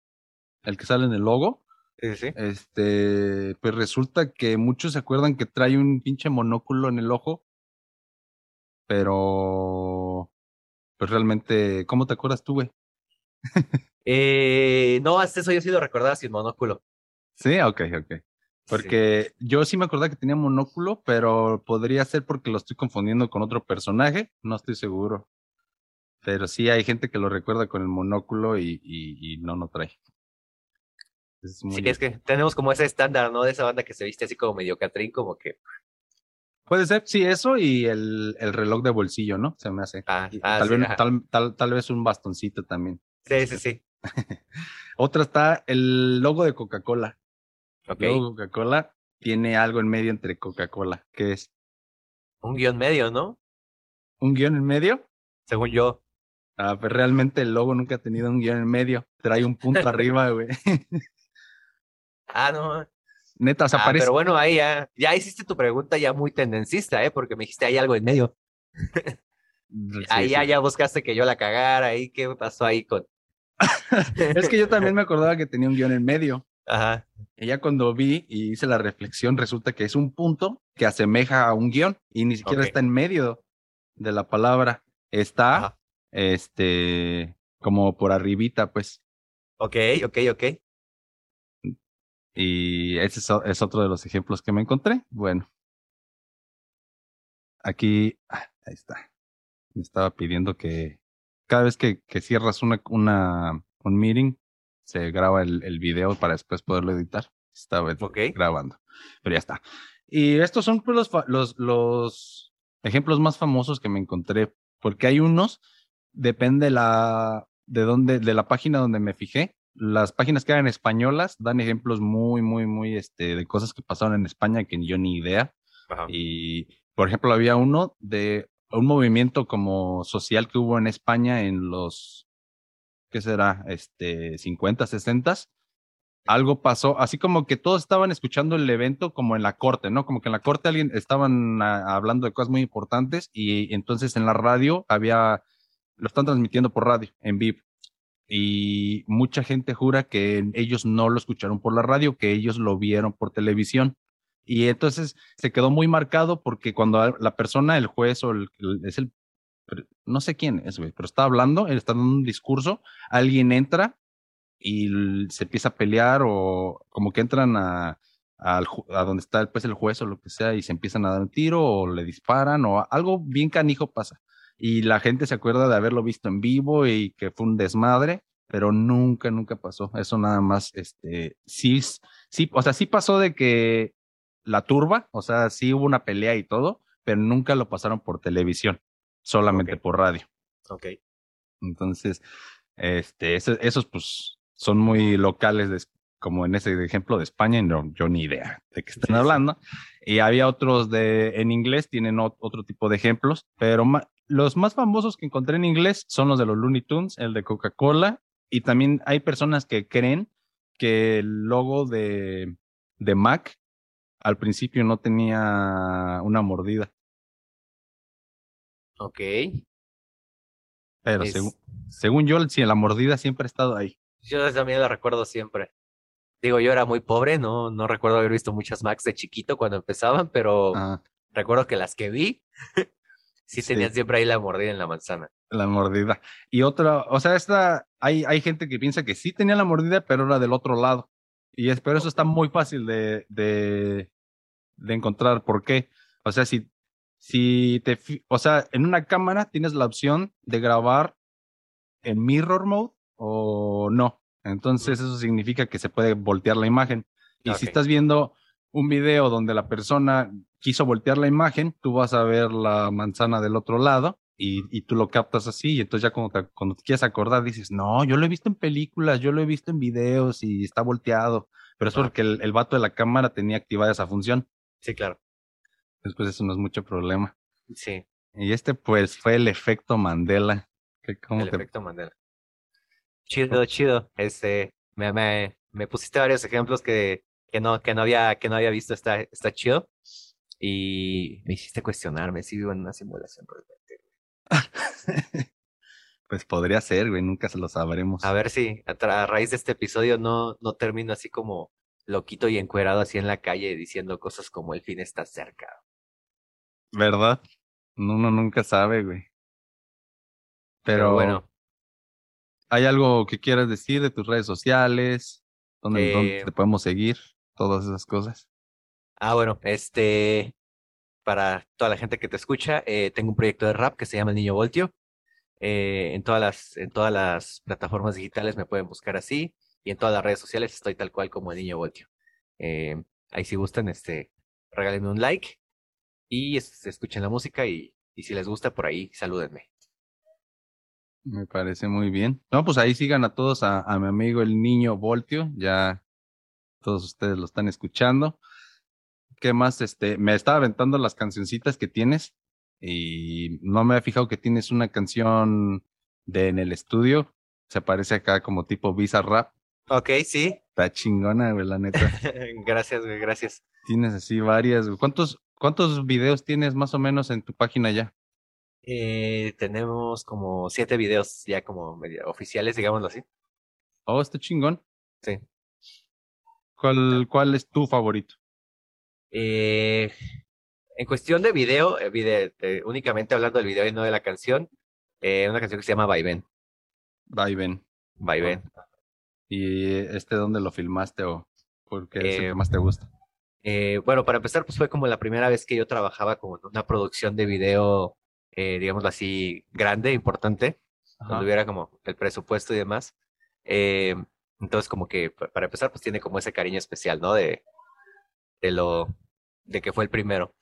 el que sale en el logo. Sí, sí. Este, pues resulta que muchos se acuerdan que trae un pinche monóculo en el ojo pero pues realmente, ¿cómo te acuerdas tú, güey? eh, no, hasta eso yo he sido recordada sin monóculo. Sí, ok, ok. Porque yo sí me acordaba que tenía monóculo, pero podría ser porque lo estoy confundiendo con otro personaje, no estoy seguro. Pero sí hay gente que lo recuerda con el monóculo y, y, no, no trae. sí, es que tenemos como ese estándar, ¿no? De esa banda que se viste así como medio catrín, como que Puede ser, sí, eso y el, el reloj de bolsillo, ¿no? Se me hace. Ah, ah tal, vez, tal, tal, tal, vez un bastoncito también. Sí, sí, sí. Otra está el logo de Coca-Cola. Ok. Luego Coca-Cola tiene algo en medio entre Coca-Cola, que es Un guion medio, ¿no? un guion en medio. Según yo. Ah, pues realmente el logo nunca ha tenido un guion en medio. Trae un punto arriba, güey. Ah, no. Neta, o sea, Ah, parece. pero bueno, ahí ya, ya hiciste tu pregunta ya muy tendencista, ¿eh? Porque me dijiste, hay algo en medio. Sí, ahí ya, ya buscaste que yo la cagara, ahí, ¿qué pasó ahí con...? Es que yo también me acordaba que tenía un guion en medio. Ajá, ya cuando vi y hice la reflexión, resulta que es un punto que asemeja a un guion y ni siquiera está en medio de la palabra. Está, ajá. este, como por arribita, pues. Ok, ok, ok. Y ese es otro de los ejemplos que me encontré. Bueno. Aquí, ah, ahí está. Me estaba pidiendo que cada vez que, que cierras una, una, un meeting, se graba el, el video para después poderlo editar. Estaba Ok. grabando. Pero ya está. Y estos son pues, los, los, los ejemplos más famosos que me encontré. Porque hay unos, depende la, de dónde, de la página donde me fijé. Las páginas que eran españolas dan ejemplos muy, muy, muy, este, de cosas que pasaron en España que yo ni idea. Ajá. Y, por ejemplo, había uno de un movimiento como social que hubo en España en los, ¿qué será? Este, 50, 60. Algo pasó, así como que todos estaban escuchando el evento como en la corte, ¿no? Como que en la corte alguien estaban hablando de cosas muy importantes y entonces en la radio había, lo están transmitiendo por radio, en vivo. Y mucha gente jura que ellos no lo escucharon por la radio, que ellos lo vieron por televisión. Y entonces se quedó muy marcado porque cuando la persona, el juez o es el, no sé quién es, pero está hablando, él está dando un discurso, alguien entra y se empieza a pelear o como que entran a, a donde está pues, el juez o lo que sea y se empiezan a dar un tiro o le disparan o algo bien canijo pasa. Y la gente se acuerda de haberlo visto en vivo y que fue un desmadre, pero nunca, nunca pasó. Eso nada más, este, sí, sí, o sea, sí pasó de que la turba, o sea, sí hubo una pelea y todo, pero nunca lo pasaron por televisión, solamente por radio. Ok. Entonces, este, eso- esos pues son muy locales, de- como en ese ejemplo de España, y no, yo ni idea de qué están Sí, sí. hablando. Y había otros de, en inglés, tienen ot- otro tipo de ejemplos, pero ma- los más famosos que encontré en inglés son los de los Looney Tunes, el de Coca-Cola, y también hay personas que creen que el logo de, de Mac al principio no tenía una mordida, Ok. pero Es- según, según yo, sí, la mordida siempre ha estado ahí. Yo también la recuerdo siempre. Digo, yo era muy pobre, no, no recuerdo haber visto muchas Macs de chiquito cuando empezaban, pero Ah. recuerdo que las que vi sí, Sí. tenían siempre ahí la mordida en la manzana. La mordida. Y otra, o sea, esta, hay, hay gente que piensa que sí tenía la mordida, pero era del otro lado. Y es, pero eso está muy fácil de, de, de encontrar. ¿Por qué? O sea, si, si te, o sea, en una cámara tienes la opción de grabar en mirror mode o no. Entonces eso significa que se puede voltear la imagen. Y si estás viendo un video donde la persona quiso voltear la imagen, tú vas a ver la manzana del otro lado y, y tú lo captas así. Y entonces ya cuando te, cuando te quieres acordar dices, no, yo lo he visto en películas, yo lo he visto en videos y está volteado. Pero es porque el, el vato de la cámara tenía activada esa función. Sí, claro. Después eso no es mucho problema. Sí, Y este pues fue el efecto Mandela. que ¿Cómo el te- efecto Mandela. Chido, chido. Este, me, me, me pusiste varios ejemplos que, que no, que no había, que no había visto, está, está chido. Y me hiciste cuestionarme si vivo en una simulación realmente. pues podría ser, güey, nunca se lo sabremos. A ver si a, a raíz de este episodio no, no termino así como loquito y encuerado así en la calle diciendo cosas como el fin está cerca. ¿Verdad? Uno nunca sabe, güey. Pero, Pero bueno, ¿hay algo que quieras decir de tus redes sociales? ¿Dónde, dónde Eh, te podemos seguir? Todas esas cosas. ah, bueno, este, para toda la gente que te escucha, eh, tengo un proyecto de rap que se llama El Niño Voltio. Eh, en todas las, en todas las plataformas digitales me pueden buscar así y en todas las redes sociales estoy tal cual como El Niño Voltio. Eh, ahí si gustan, este, regálenme un like y es- escuchen la música y, y si les gusta por ahí, salúdenme. Me parece muy bien. No, pues ahí sigan a todos, a, a mi amigo el niño Voltio. Ya todos ustedes lo están escuchando. ¿Qué más? Este, me estaba aventando las cancioncitas que tienes y no me había fijado que tienes una canción de en el estudio. Se parece acá como tipo Visa Rap. Ok, sí. Está chingona, güey, la neta. gracias, güey, gracias. Tienes así varias. güey. ¿Cuántos, ¿Cuántos videos tienes más o menos en tu página ya? Eh, tenemos como siete videos ya como medio oficiales, digámoslo así. Oh, está chingón. Sí. ¿Cuál, cuál es tu favorito? Eh, en cuestión de video, eh, video eh, únicamente hablando del video y no de la canción, eh, una canción que se llama Vaivén. Vaivén. Vaivén. ¿Y este dónde lo filmaste o por qué es el que más te gusta? Eh, bueno, para empezar, pues fue como la primera vez que yo trabajaba como en una producción de video, eh, digámoslo así, grande, importante, Ajá. donde hubiera como el presupuesto y demás. Eh, entonces, como que pa- para empezar, pues tiene como ese cariño especial, ¿no? De, de lo, de que fue el primero.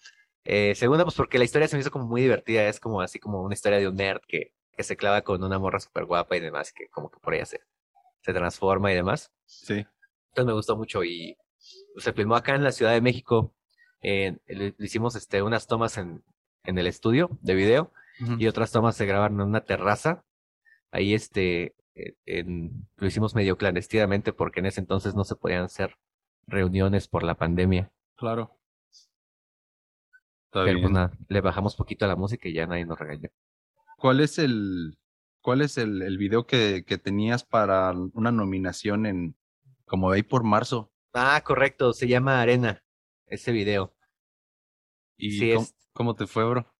Eh, segunda, pues porque la historia se me hizo como muy divertida, es como así como una historia de un nerd que, que se clava con una morra súper guapa y demás, que como que por ella se, se transforma y demás. Sí. Entonces me gustó mucho y se filmó acá en la Ciudad de México. eh, le, le hicimos este, unas tomas en, en el estudio de video y otras tomas se grabaron en una terraza. Ahí este, eh, en- lo hicimos medio clandestinamente porque en ese entonces no se podían hacer reuniones por la pandemia. Claro. Está Pero pues nada, le bajamos poquito a la música y ya nadie nos regañó. ¿Cuál es el cuál es el, el video que, que tenías para una nominación en como de ahí por marzo? Ah, correcto, se llama Arena, ese video. ¿Y Sí, cómo, es- cómo te fue, bro?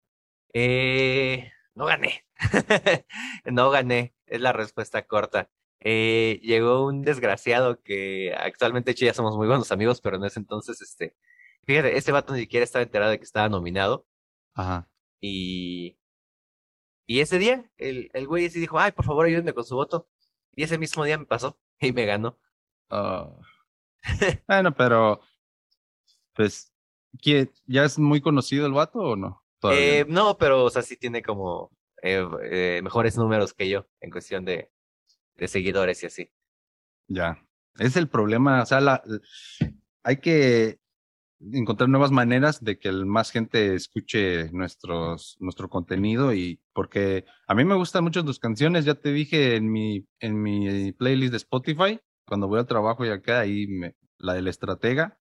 Eh, no gané. No gané, es la respuesta corta. Eh, llegó un desgraciado que actualmente de hecho, ya somos muy buenos amigos, pero en ese entonces, este, fíjate, este vato ni siquiera estaba enterado de que estaba nominado. Ajá. Y, y ese día, el, el güey sí dijo, ay, por favor, ayúdenme con su voto. Y ese mismo día me pasó y me ganó. Ah. bueno, pero pues ¿qué- ¿ya es muy conocido el vato o no? Eh, no, pero, o sea, sí tiene como eh, eh, mejores números que yo en cuestión de, de seguidores y así. Ya. Es el problema, o sea, la, hay que encontrar nuevas maneras de que el- más gente escuche nuestros, nuestro contenido y porque a mí me gustan mucho tus canciones, ya te dije en mi, en mi playlist de Spotify, cuando voy al trabajo y acá, ahí me, la del estratega,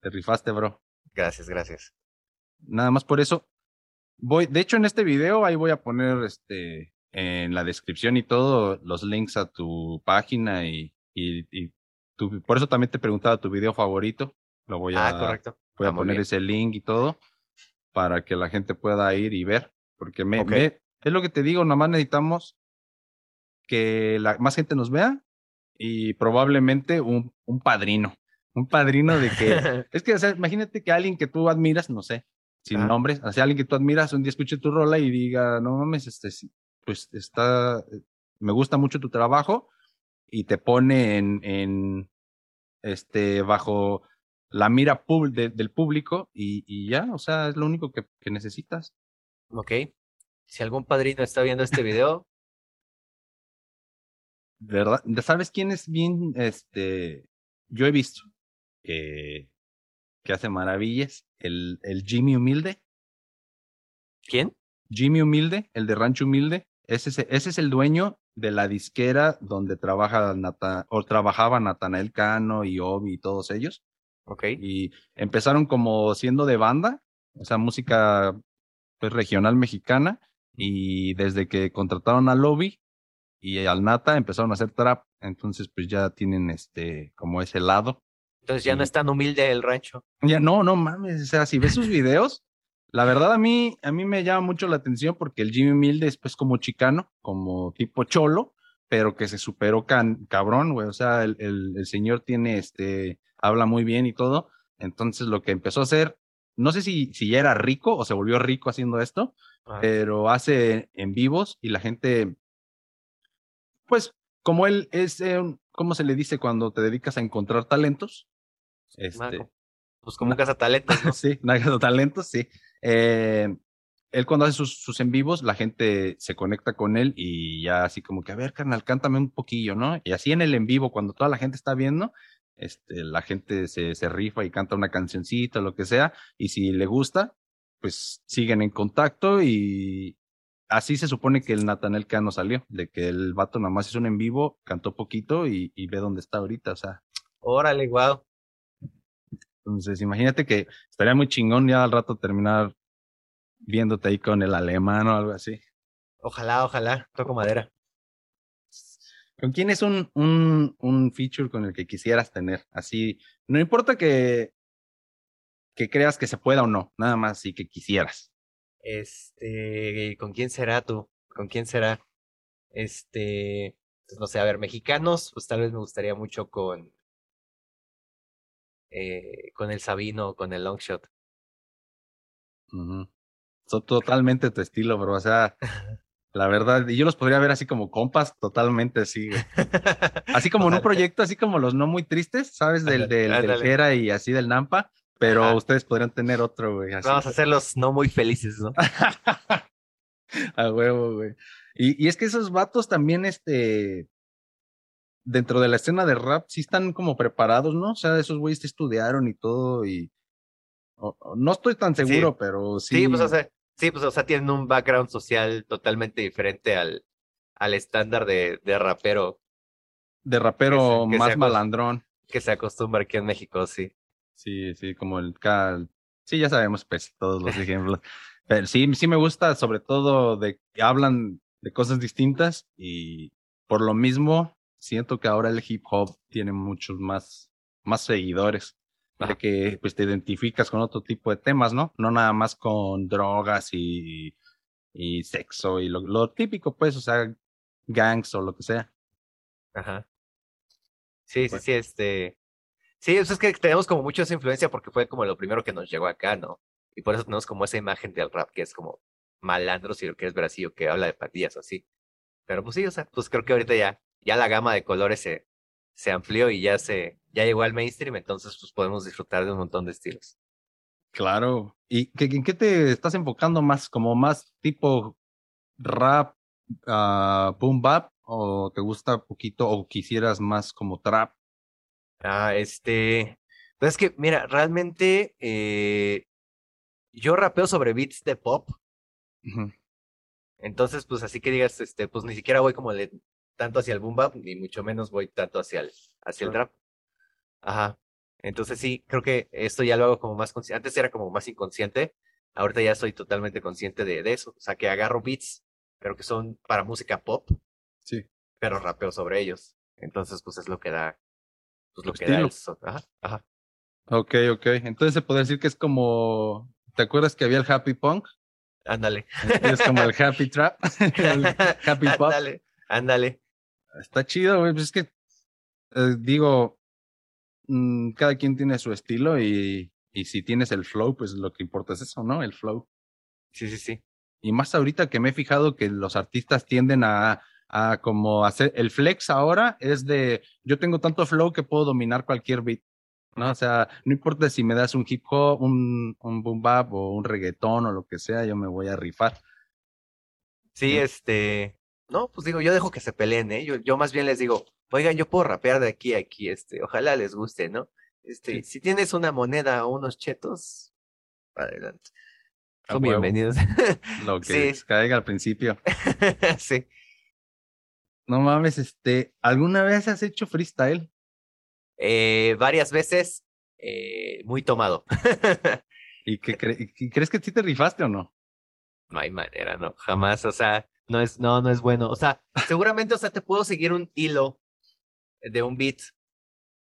te rifaste, bro. Gracias, gracias. Nada más por eso. Voy, de hecho, en este video ahí voy a poner este en la descripción y todo los links a tu página y, y, y tu- por eso también te preguntaba tu video favorito. Lo voy a, Ah, correcto. voy a Ah, poner bien. ese link y todo para que la gente pueda ir y ver. Porque me, Ok. me- es lo que te digo, nomás necesitamos que la, más gente nos vea y probablemente un, un padrino. Un padrino de que es que, o sea, imagínate que alguien que tú admiras, no sé, sin nombres, o sea, alguien que tú admiras, un día escuche tu rola y diga, no mames, este, pues está, eh, me gusta mucho tu trabajo y te pone en, en este, bajo la mira pub- de- del público y, y ya, o sea, es lo único que, que necesitas. Ok. Si algún padrino está viendo este video, ¿Verdad? ¿Sabes quién es bien, este, yo he visto que, que hace maravillas? El, el Jimmy Humilde. ¿quién? Jimmy Humilde, el de Rancho Humilde, ese es, ese es el dueño de la disquera donde trabaja Nata- o trabajaba Natanael Cano y Obi y todos ellos. Ok. Y empezaron como siendo de banda, o sea, música pues, regional mexicana. Y desde que contrataron al Obi y al Nata empezaron a hacer trap. Entonces, pues ya tienen este, como ese lado. Entonces ya no es tan humilde el rancho. Ya, no, no mames, o sea, si ves sus videos, la verdad a mí, a mí me llama mucho la atención porque el Jimmy Humilde es pues como chicano, como tipo cholo, pero que se superó can- cabrón, güey, o sea, el, el, el señor tiene, este, habla muy bien y todo, entonces lo que empezó a hacer, no sé si, si ya era rico o se volvió rico haciendo esto, Ajá. pero hace en vivos y la gente, pues, como él es, eh, un- ¿cómo se le dice cuando te dedicas a encontrar talentos? Este. Pues como un cazatalentos, ¿no? sí, Naga talentos, sí. Eh, él cuando hace sus, sus en vivos, la gente se conecta con él y ya así como que, a ver, carnal, cántame un poquillo, ¿no? Y así en el en vivo, cuando toda la gente está viendo, este, la gente se, se rifa y canta una cancioncita o lo que sea, y si le gusta, pues siguen en contacto y así se supone que el Natanel Cano salió, de que el vato nada más hizo un en vivo, cantó poquito y, y ve dónde está ahorita, o sea, Órale, guau. entonces imagínate que estaría muy chingón ya al rato terminar viéndote ahí con el alemán o algo así. Ojalá, ojalá. Toco madera. ¿Con quién es un, un, un feature con el que quisieras tener? Así, no importa que, que creas que se pueda o no, nada más sí que quisieras. Este, ¿con quién será tú? ¿Con quién será? Este, pues no sé, a ver, mexicanos, pues tal vez me gustaría mucho con, eh, con el Sabino o con el Longshot. Ujú. Son totalmente tu estilo, bro. O sea, la verdad, y yo los podría ver así como compas, totalmente así, güey. Así como en un proyecto, así como los no muy tristes, ¿sabes? Del, del, del. Jera y así del Nampa, pero Ajá. ustedes podrían tener otro, güey. Así. Vamos a hacerlos no muy felices, ¿no? A huevo, güey. Y, y es que esos vatos también, este, dentro de la escena de rap, sí están como preparados, ¿no? O sea, esos güeyes te estudiaron y todo y... o- o- no estoy tan Sí. seguro, pero sí. Sí, pues o sea, sí, pues o sea, tienen un background social totalmente diferente al, al estándar de, de rapero de rapero que se- que más malandrón. que se acostumbra aquí en México, sí. Sí, sí, como el Cal. Sí, ya sabemos, pues, todos los ejemplos. Pero sí, sí me gusta, sobre todo, de que hablan de cosas distintas y por lo mismo siento que ahora el hip hop tiene muchos más, más seguidores. De que pues te identificas con otro tipo de temas, ¿no? No nada más con drogas y, y sexo y lo, lo típico, pues, o sea, gangs o lo que sea. Ajá. Sí, sí, Bueno. sí, este. Sí, pues es que tenemos como mucho esa influencia porque fue como lo primero que nos llegó acá, ¿no? Y por eso tenemos como esa imagen del rap que es como malandro, si lo quieres ver así, o que habla de pandillas o así. Pero pues sí, o sea, pues creo que ahorita ya, ya la gama de colores se, se amplió y ya se, ya llegó al mainstream, entonces pues podemos disfrutar de un montón de estilos. Claro. ¿Y qué, en qué te estás enfocando más? ¿Como más tipo rap, ah, boom bap? ¿O te gusta poquito o quisieras más como trap? Ah, este. Pues es que, mira, realmente eh, yo rapeo sobre beats de pop. Entonces, pues así que digas, este, pues ni siquiera voy como de tanto hacia el boom bap, ni mucho menos voy tanto hacia el, hacia el trap. Ajá. Entonces sí, creo que esto ya lo hago como más consciente. Antes era como más inconsciente, ahorita ya soy totalmente consciente de, de eso. O sea, que agarro beats, pero que son para música pop, Sí. pero rapeo sobre ellos. Entonces, pues es lo que da, pues lo que da el. Ajá, ajá. Ok, ok. Entonces se puede decir que es como. ¿Te acuerdas que había el happy punk? Ándale. Es como el happy trap. el happy pop. Ándale, ándale. Está chido, güey. Pues es que, eh, digo, mm, cada quien tiene su estilo y, y si tienes el flow, pues lo que importa es eso, ¿no? El flow. Sí, sí, sí. Y más ahorita que me he fijado que los artistas tienden a, a como hacer, el flex ahora es de, yo tengo tanto flow que puedo dominar cualquier beat, ¿no? O sea, no importa si me das un hip hop, un, un boom bap o un reggaetón o lo que sea, yo me voy a rifar. Sí, este, no, pues digo, yo dejo que se peleen, ¿eh? Yo, yo más bien les digo, oigan, yo puedo rapear de aquí a aquí, este, ojalá les guste, ¿no? Este, Sí. si tienes una moneda o unos chetos, adelante. Son bienvenidos. Lo que Sí. caiga al principio. Sí. No mames, este, ¿alguna vez has hecho freestyle? Eh, varias veces, eh, muy tomado. ¿Y, qué cre- y crees que sí te rifaste o no? No hay manera, no, jamás, o sea, no es, no, no es bueno. O sea, seguramente, o sea, te puedo seguir un hilo de un beat,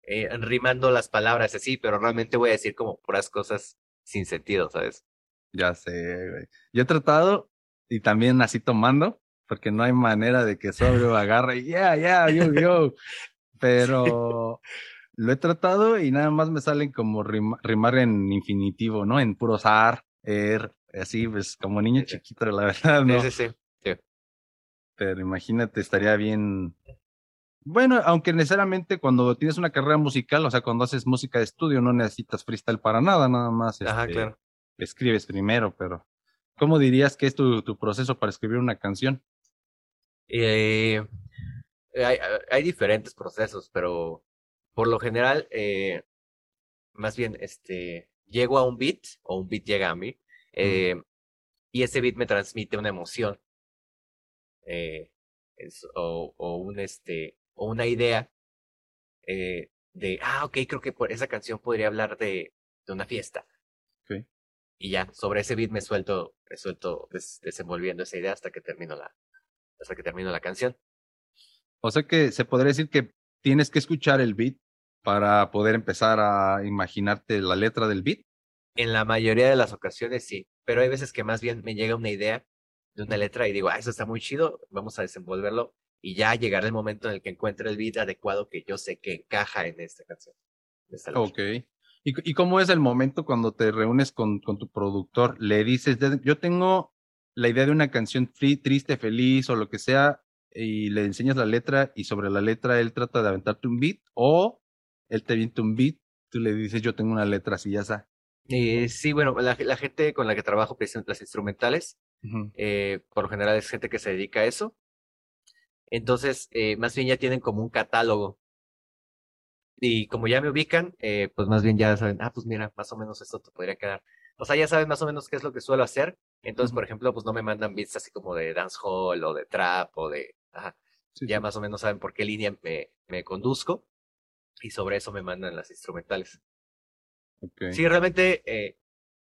eh, rimando las palabras así, pero realmente voy a decir como puras cosas sin sentido, ¿sabes? Ya sé, güey. Yo he tratado y también así tomando, porque no hay manera de que sobrio agarre y yeah, yeah, yo, yo. Pero lo he tratado y nada más me salen como rima- rimar en infinitivo, ¿no? En puros ar, er, así, pues como niño chiquito, la verdad, ¿no? Sí, sí, sí. Pero imagínate, estaría bien. Bueno, aunque necesariamente cuando tienes una carrera musical, o sea, cuando haces música de estudio, no necesitas freestyle para nada, nada más. Ajá, este, claro. escribes primero, pero ¿cómo dirías que es tu, tu proceso para escribir una canción? Eh, hay, hay diferentes procesos, pero por lo general, eh, más bien, este, llego a un beat o un beat llega a mí eh, y ese beat me transmite una emoción eh, es- o, o un este o una idea eh, de ah ok creo que por esa canción podría hablar de, de una fiesta y ya sobre ese beat me suelto me suelto des- desenvolviendo esa idea hasta que termino la hasta que termino la canción O sea que se podría decir que tienes que escuchar el beat para poder empezar a imaginarte la letra del beat. En la mayoría de las ocasiones sí, pero hay veces que más bien me llega una idea de una letra y digo, ah, eso está muy chido, vamos a desenvolverlo y ya llegará el momento en el que encuentre el beat adecuado que yo sé que encaja en esta canción. en esta letra. Ok. ¿Y, y cómo es el momento cuando te reúnes con, con tu productor? Le dices, "De- yo tengo la idea de una canción tri- triste, feliz o lo que sea, y le enseñas la letra y sobre la letra él trata de aventarte un beat o él te avienta un beat, tú le dices, yo tengo una letra así, ya está. Eh, sí, bueno, la, la gente con la que trabajo, las instrumentales, eh, por lo general es gente que se dedica a eso. Entonces, eh, más bien ya tienen como un catálogo. Y como ya me ubican, pues más bien ya saben, ah, pues mira, más o menos esto te podría quedar. O sea, ya saben más o menos qué es lo que suelo hacer. Entonces, por ejemplo, pues no me mandan beats así como de dancehall o de trap o de... Ajá, Sí, ya sí. más o menos saben por qué línea me, me conduzco. Y sobre eso me mandan las instrumentales. Ok. Sí, realmente eh,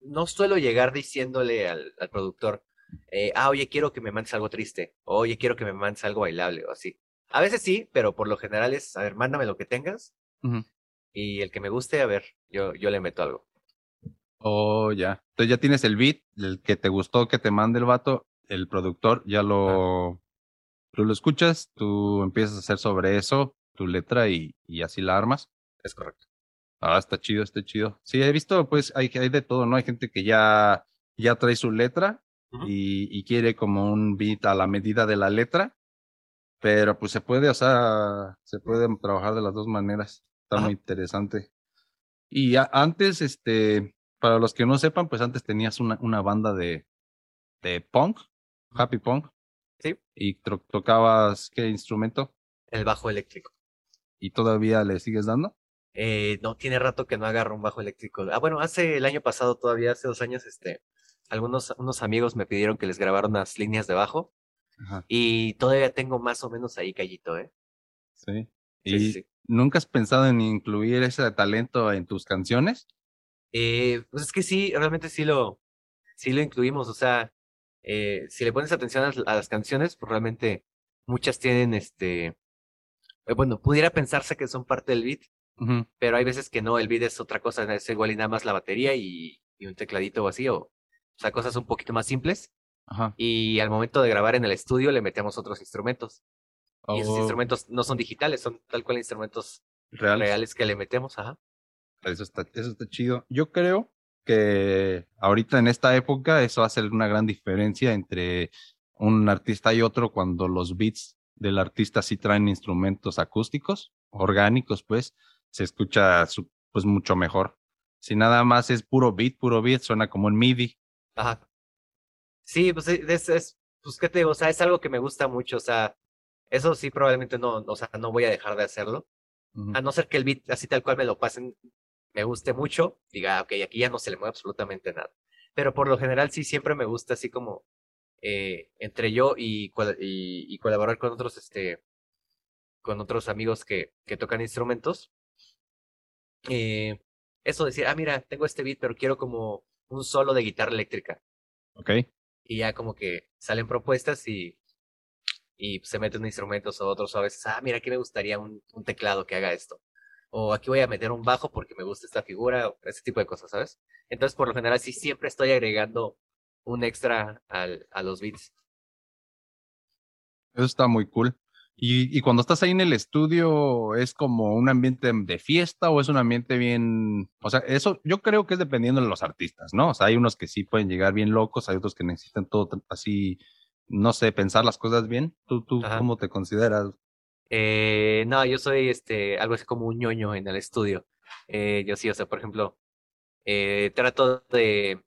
no suelo llegar diciéndole al, al productor, eh, ah, oye, quiero que me mandes algo triste, o, oye, quiero que me mandes algo bailable, o así. A veces sí, pero por lo general es, a ver, mándame lo que tengas, y el que me guste, a ver, yo, yo le meto algo. Oh, ya. Entonces ya tienes el beat, el que te gustó que te mande el vato, el productor ya lo, tú lo escuchas, tú empiezas a hacer sobre eso tu letra y, y así la armas. Es correcto. Ah, está chido, está chido. Sí, he visto, pues hay, hay de todo, ¿no? Hay gente que ya, ya trae su letra y, y quiere como un beat a la medida de la letra, pero pues se puede, o sea, se puede trabajar de las dos maneras. Está muy interesante. Y a- antes, este, para los que no sepan, pues antes tenías una, una banda de, de punk, happy punk. Sí. Y tocabas, ¿qué instrumento? El bajo eléctrico. ¿Y todavía le sigues dando? Eh, no, tiene rato que no agarro un bajo eléctrico. Ah, bueno, hace el año pasado todavía, hace dos años, este, algunos unos amigos me pidieron que les grabara unas líneas de bajo, Ajá. y todavía tengo más o menos ahí callito, ¿eh? Sí. Sí, ¿Y sí, sí. nunca has pensado en incluir ese talento en tus canciones? Eh, pues es que sí, realmente sí lo, sí lo incluimos. O sea, eh, si le pones atención a, las- a las canciones, pues realmente muchas tienen este, eh, bueno, pudiera pensarse que son parte del beat, pero hay veces que no, el beat es otra cosa, es igual y nada más la batería y, y un tecladito o así, o, o sea, cosas un poquito más simples. Ajá. Y al momento de grabar en el estudio le metemos otros instrumentos. Y esos Oh, instrumentos no son digitales, son tal cual instrumentos reales. reales que le metemos, ajá. Eso está, eso está chido. Yo creo que ahorita en esta época eso hace una gran diferencia entre un artista y otro cuando los beats del artista sí traen instrumentos acústicos, orgánicos, pues, se escucha su- pues mucho mejor. Si nada más es puro beat, puro beat, suena como un MIDI. Ajá. Sí, pues e- es, es, pues qué te digo, o sea, es algo que me gusta mucho, o sea, eso sí probablemente no, o sea, no voy a dejar de hacerlo, a no ser que el beat así tal cual me lo pasen, me guste mucho, diga, ok, aquí ya no se le mueve absolutamente nada. Pero por lo general sí siempre me gusta así como eh, entre yo y, col- y, y colaborar con otros, este, con otros amigos que, que tocan instrumentos. Eh, eso decir, ah, mira, tengo este beat, pero quiero como un solo de guitarra eléctrica. Ok. y ya como que salen propuestas y, y se meten instrumentos o otros o a veces, ah, mira, aquí me gustaría un, un teclado que haga esto. O aquí voy a meter un bajo porque me gusta esta figura, o ese tipo de cosas, ¿sabes? Entonces, por lo general, sí siempre estoy agregando un extra al, a los beats. Eso está muy cool. Y, y cuando estás ahí en el estudio, ¿es como un ambiente de fiesta o es un ambiente bien? O sea, eso yo creo que es dependiendo de los artistas, ¿no? O sea, hay unos que sí pueden llegar bien locos, hay otros que necesitan todo así, no sé, pensar las cosas bien. ¿Tú, tú Ajá. cómo te consideras? Eh, no, yo soy este, algo así como un ñoño en el estudio. Eh, yo sí, o sea, por ejemplo, eh, trato de,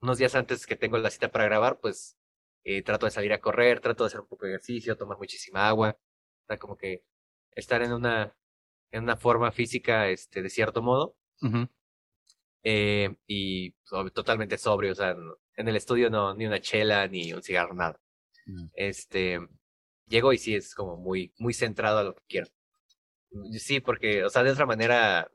unos días antes que tengo la cita para grabar, pues eh, trato de salir a correr, trato de hacer un poco de ejercicio, tomar muchísima agua, o sea, como que estar en una, en una forma física, este, de cierto modo, eh, y totalmente sobrio, o sea, en el estudio no, ni una chela, ni un cigarro, nada. Mm. Este, llego y sí es como muy, muy centrado a lo que quiero. Mm, Sí, porque, o sea, de otra manera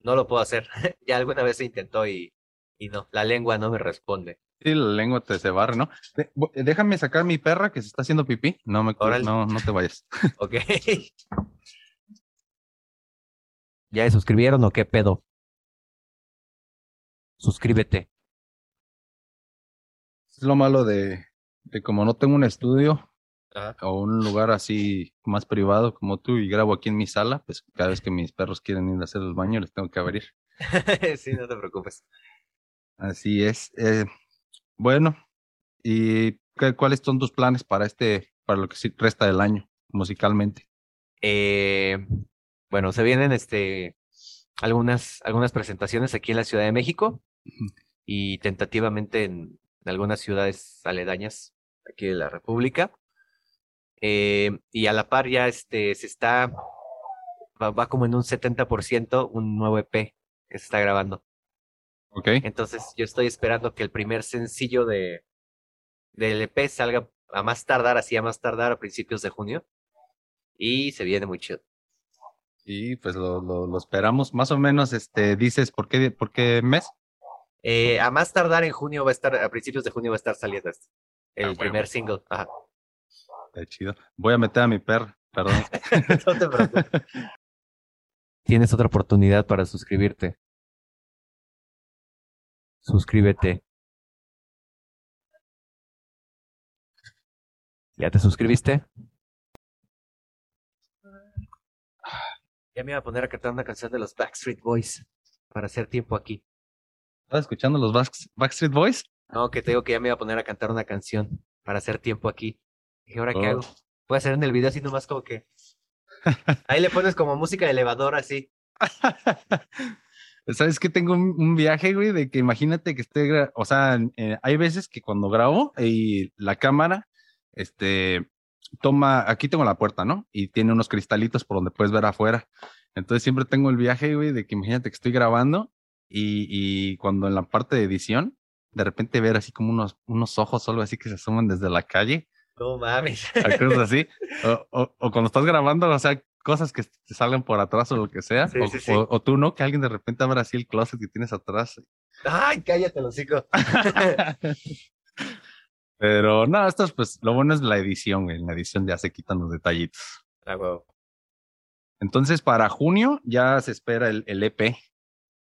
no lo puedo hacer. Ya alguna vez se intentó y, y no, la lengua no me responde. Sí, la lengua te se barre, ¿no? De- déjame sacar mi perra que se está haciendo pipí. No me Órale. no, no te vayas. Ok. ¿Ya se suscribieron o qué pedo? Suscríbete. Es lo malo de, de como no tengo un estudio Ajá. o un lugar así más privado como tú y grabo aquí en mi sala, pues cada vez que mis perros quieren ir a hacer el baño les tengo que abrir. sí, no te preocupes. Así es. Eh, bueno, ¿y qué- cuáles son tus planes para este, para lo que sí resta del año musicalmente? Eh, bueno, se vienen este algunas, algunas presentaciones aquí en la Ciudad de México y tentativamente en, en algunas ciudades aledañas aquí de la República. Eh, y a la par ya este se está va, va como en un 70% un nuevo EP que se está grabando. ¿Ok? Entonces yo estoy esperando que el primer sencillo de del EP salga a más tardar, así a más tardar a principios de junio. Y se viene muy chido. Y pues lo, lo, lo esperamos. Más o menos, este, dices, ¿por qué, por qué mes? Eh, a más tardar en junio va a estar, a principios de junio va a estar saliendo este. El huevo. primer single. Ajá. Está chido. Voy a meter a mi perra, perdón. no te preocupes. Tienes otra oportunidad para suscribirte. Suscríbete. ¿Ya te suscribiste? Ya me iba a poner a cantar una canción de los Backstreet Boys para hacer tiempo aquí. ¿Estás escuchando los Back- Backstreet Boys? No, que te digo que ya me iba a poner a cantar una canción para hacer tiempo aquí. ¿Y ahora qué Oh. hago? Voy a hacer en el video así nomás como que. Ahí le pones como música de elevador así. ¿Sabes que Tengo un, un viaje, güey, de que imagínate que esté, o sea, eh, hay veces que cuando grabo y la cámara, este, toma, aquí tengo la puerta, ¿no? Y tiene unos cristalitos por donde puedes ver afuera. Entonces siempre tengo el viaje, güey, de que imagínate que estoy grabando y, y cuando en la parte de edición, de repente ver así como unos, unos ojos o algo así que se asoman desde la calle, No mames. cosas así, o, o- o cuando estás grabando, o sea, cosas que te salgan por atrás o lo que sea, Sí, o, sí, sí. o- o tú, ¿no? Que alguien de repente abra así el closet que tienes atrás. Ay, cállate, los hocico. Pero no, esto es pues, lo bueno es la edición, güey. En la edición ya se quitan los detallitos. Ah. Entonces, para junio ya se espera el, el EP.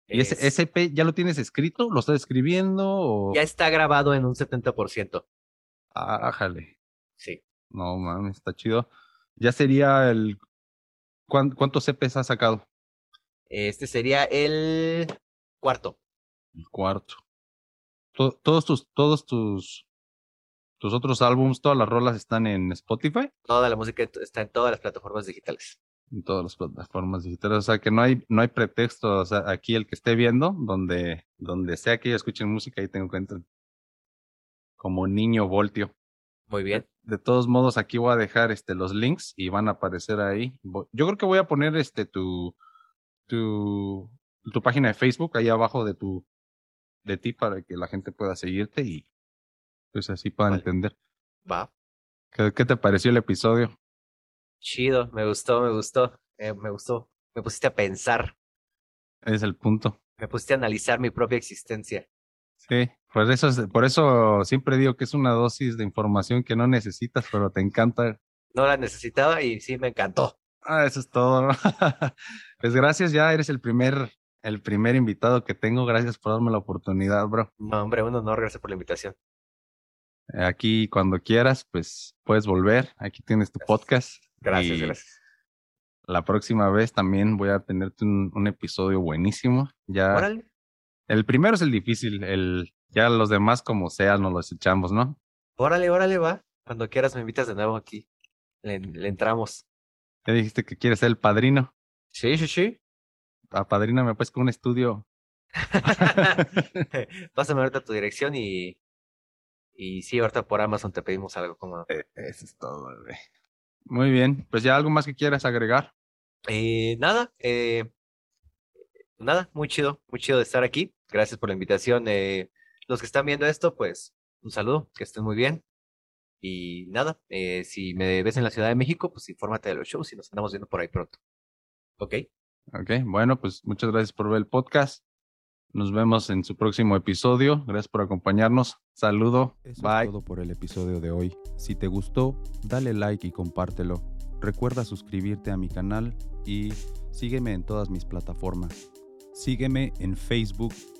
¿Y ese, Es- ese EP ya lo tienes escrito? ¿Lo estás escribiendo? O... Ya está grabado en un 70%. Ah, jale. Sí. No mames, está chido. Ya sería el. ¿cuán- ¿Cuántos EPs has sacado? Este sería el cuarto. El cuarto. To- todos tus, todos tus, tus otros álbums, todas las rolas están en Spotify. Toda la música está en todas las plataformas digitales. en todas las plataformas digitales. O sea que no hay, no hay pretexto. O sea, aquí el que esté viendo, donde, donde sea que ellos escuchen música, ahí te encuentran. Como niño voltio. Muy bien. De todos modos, aquí voy a dejar este los links y van a aparecer ahí. Yo creo que voy a poner este tu, tu, tu página de Facebook ahí abajo de tu, de ti para que la gente pueda seguirte y pues así puedan Vale. entender. Va. ¿Qué, qué te pareció el episodio? Chido. Me gustó, me gustó. Eh, me gustó. Me pusiste a pensar. Es el punto. Me pusiste a analizar mi propia existencia. Sí, por eso, es- por eso siempre digo que es una dosis de información que no necesitas, pero te encanta. No la necesitaba y sí me encantó. Ah, eso es todo. pues gracias, ya eres el primer, el primer invitado que tengo. Gracias por darme la oportunidad, bro. No, hombre, un honor. Gracias por la invitación. Eh, Aquí cuando quieras, pues puedes volver. Aquí tienes tu podcast. Gracias, Y gracias. La próxima vez también voy a tenerte un, un episodio buenísimo. Ya, Órale. El primero es el difícil, el ya los demás como sea nos los echamos, ¿no? Órale, órale, va. Cuando quieras me invitas de nuevo aquí. Le, le entramos. Ya dijiste que quieres ser el padrino. Sí, sí, sí. Apadríname pues con un estudio. Pásame ahorita tu dirección y. Y sí, ahorita por Amazon te pedimos algo como. Eh, Eso es todo, bebé. Muy bien, pues ya algo más que quieras agregar. Eh, nada, eh, nada, muy chido, muy chido de estar aquí. Gracias por la invitación. Eh, los que están viendo esto, pues un saludo, que estén muy bien. Y nada, eh, si me ves en la Ciudad de México, pues infórmate de los shows y nos andamos viendo por ahí pronto. ¿Ok? Ok, bueno, pues muchas gracias por ver el podcast. Nos vemos en su próximo episodio. Gracias por acompañarnos. Saludo. Eso Bye. es todo por el episodio de hoy. Si te gustó, dale like y compártelo. Recuerda suscribirte a mi canal y sígueme en todas mis plataformas. Sígueme en Facebook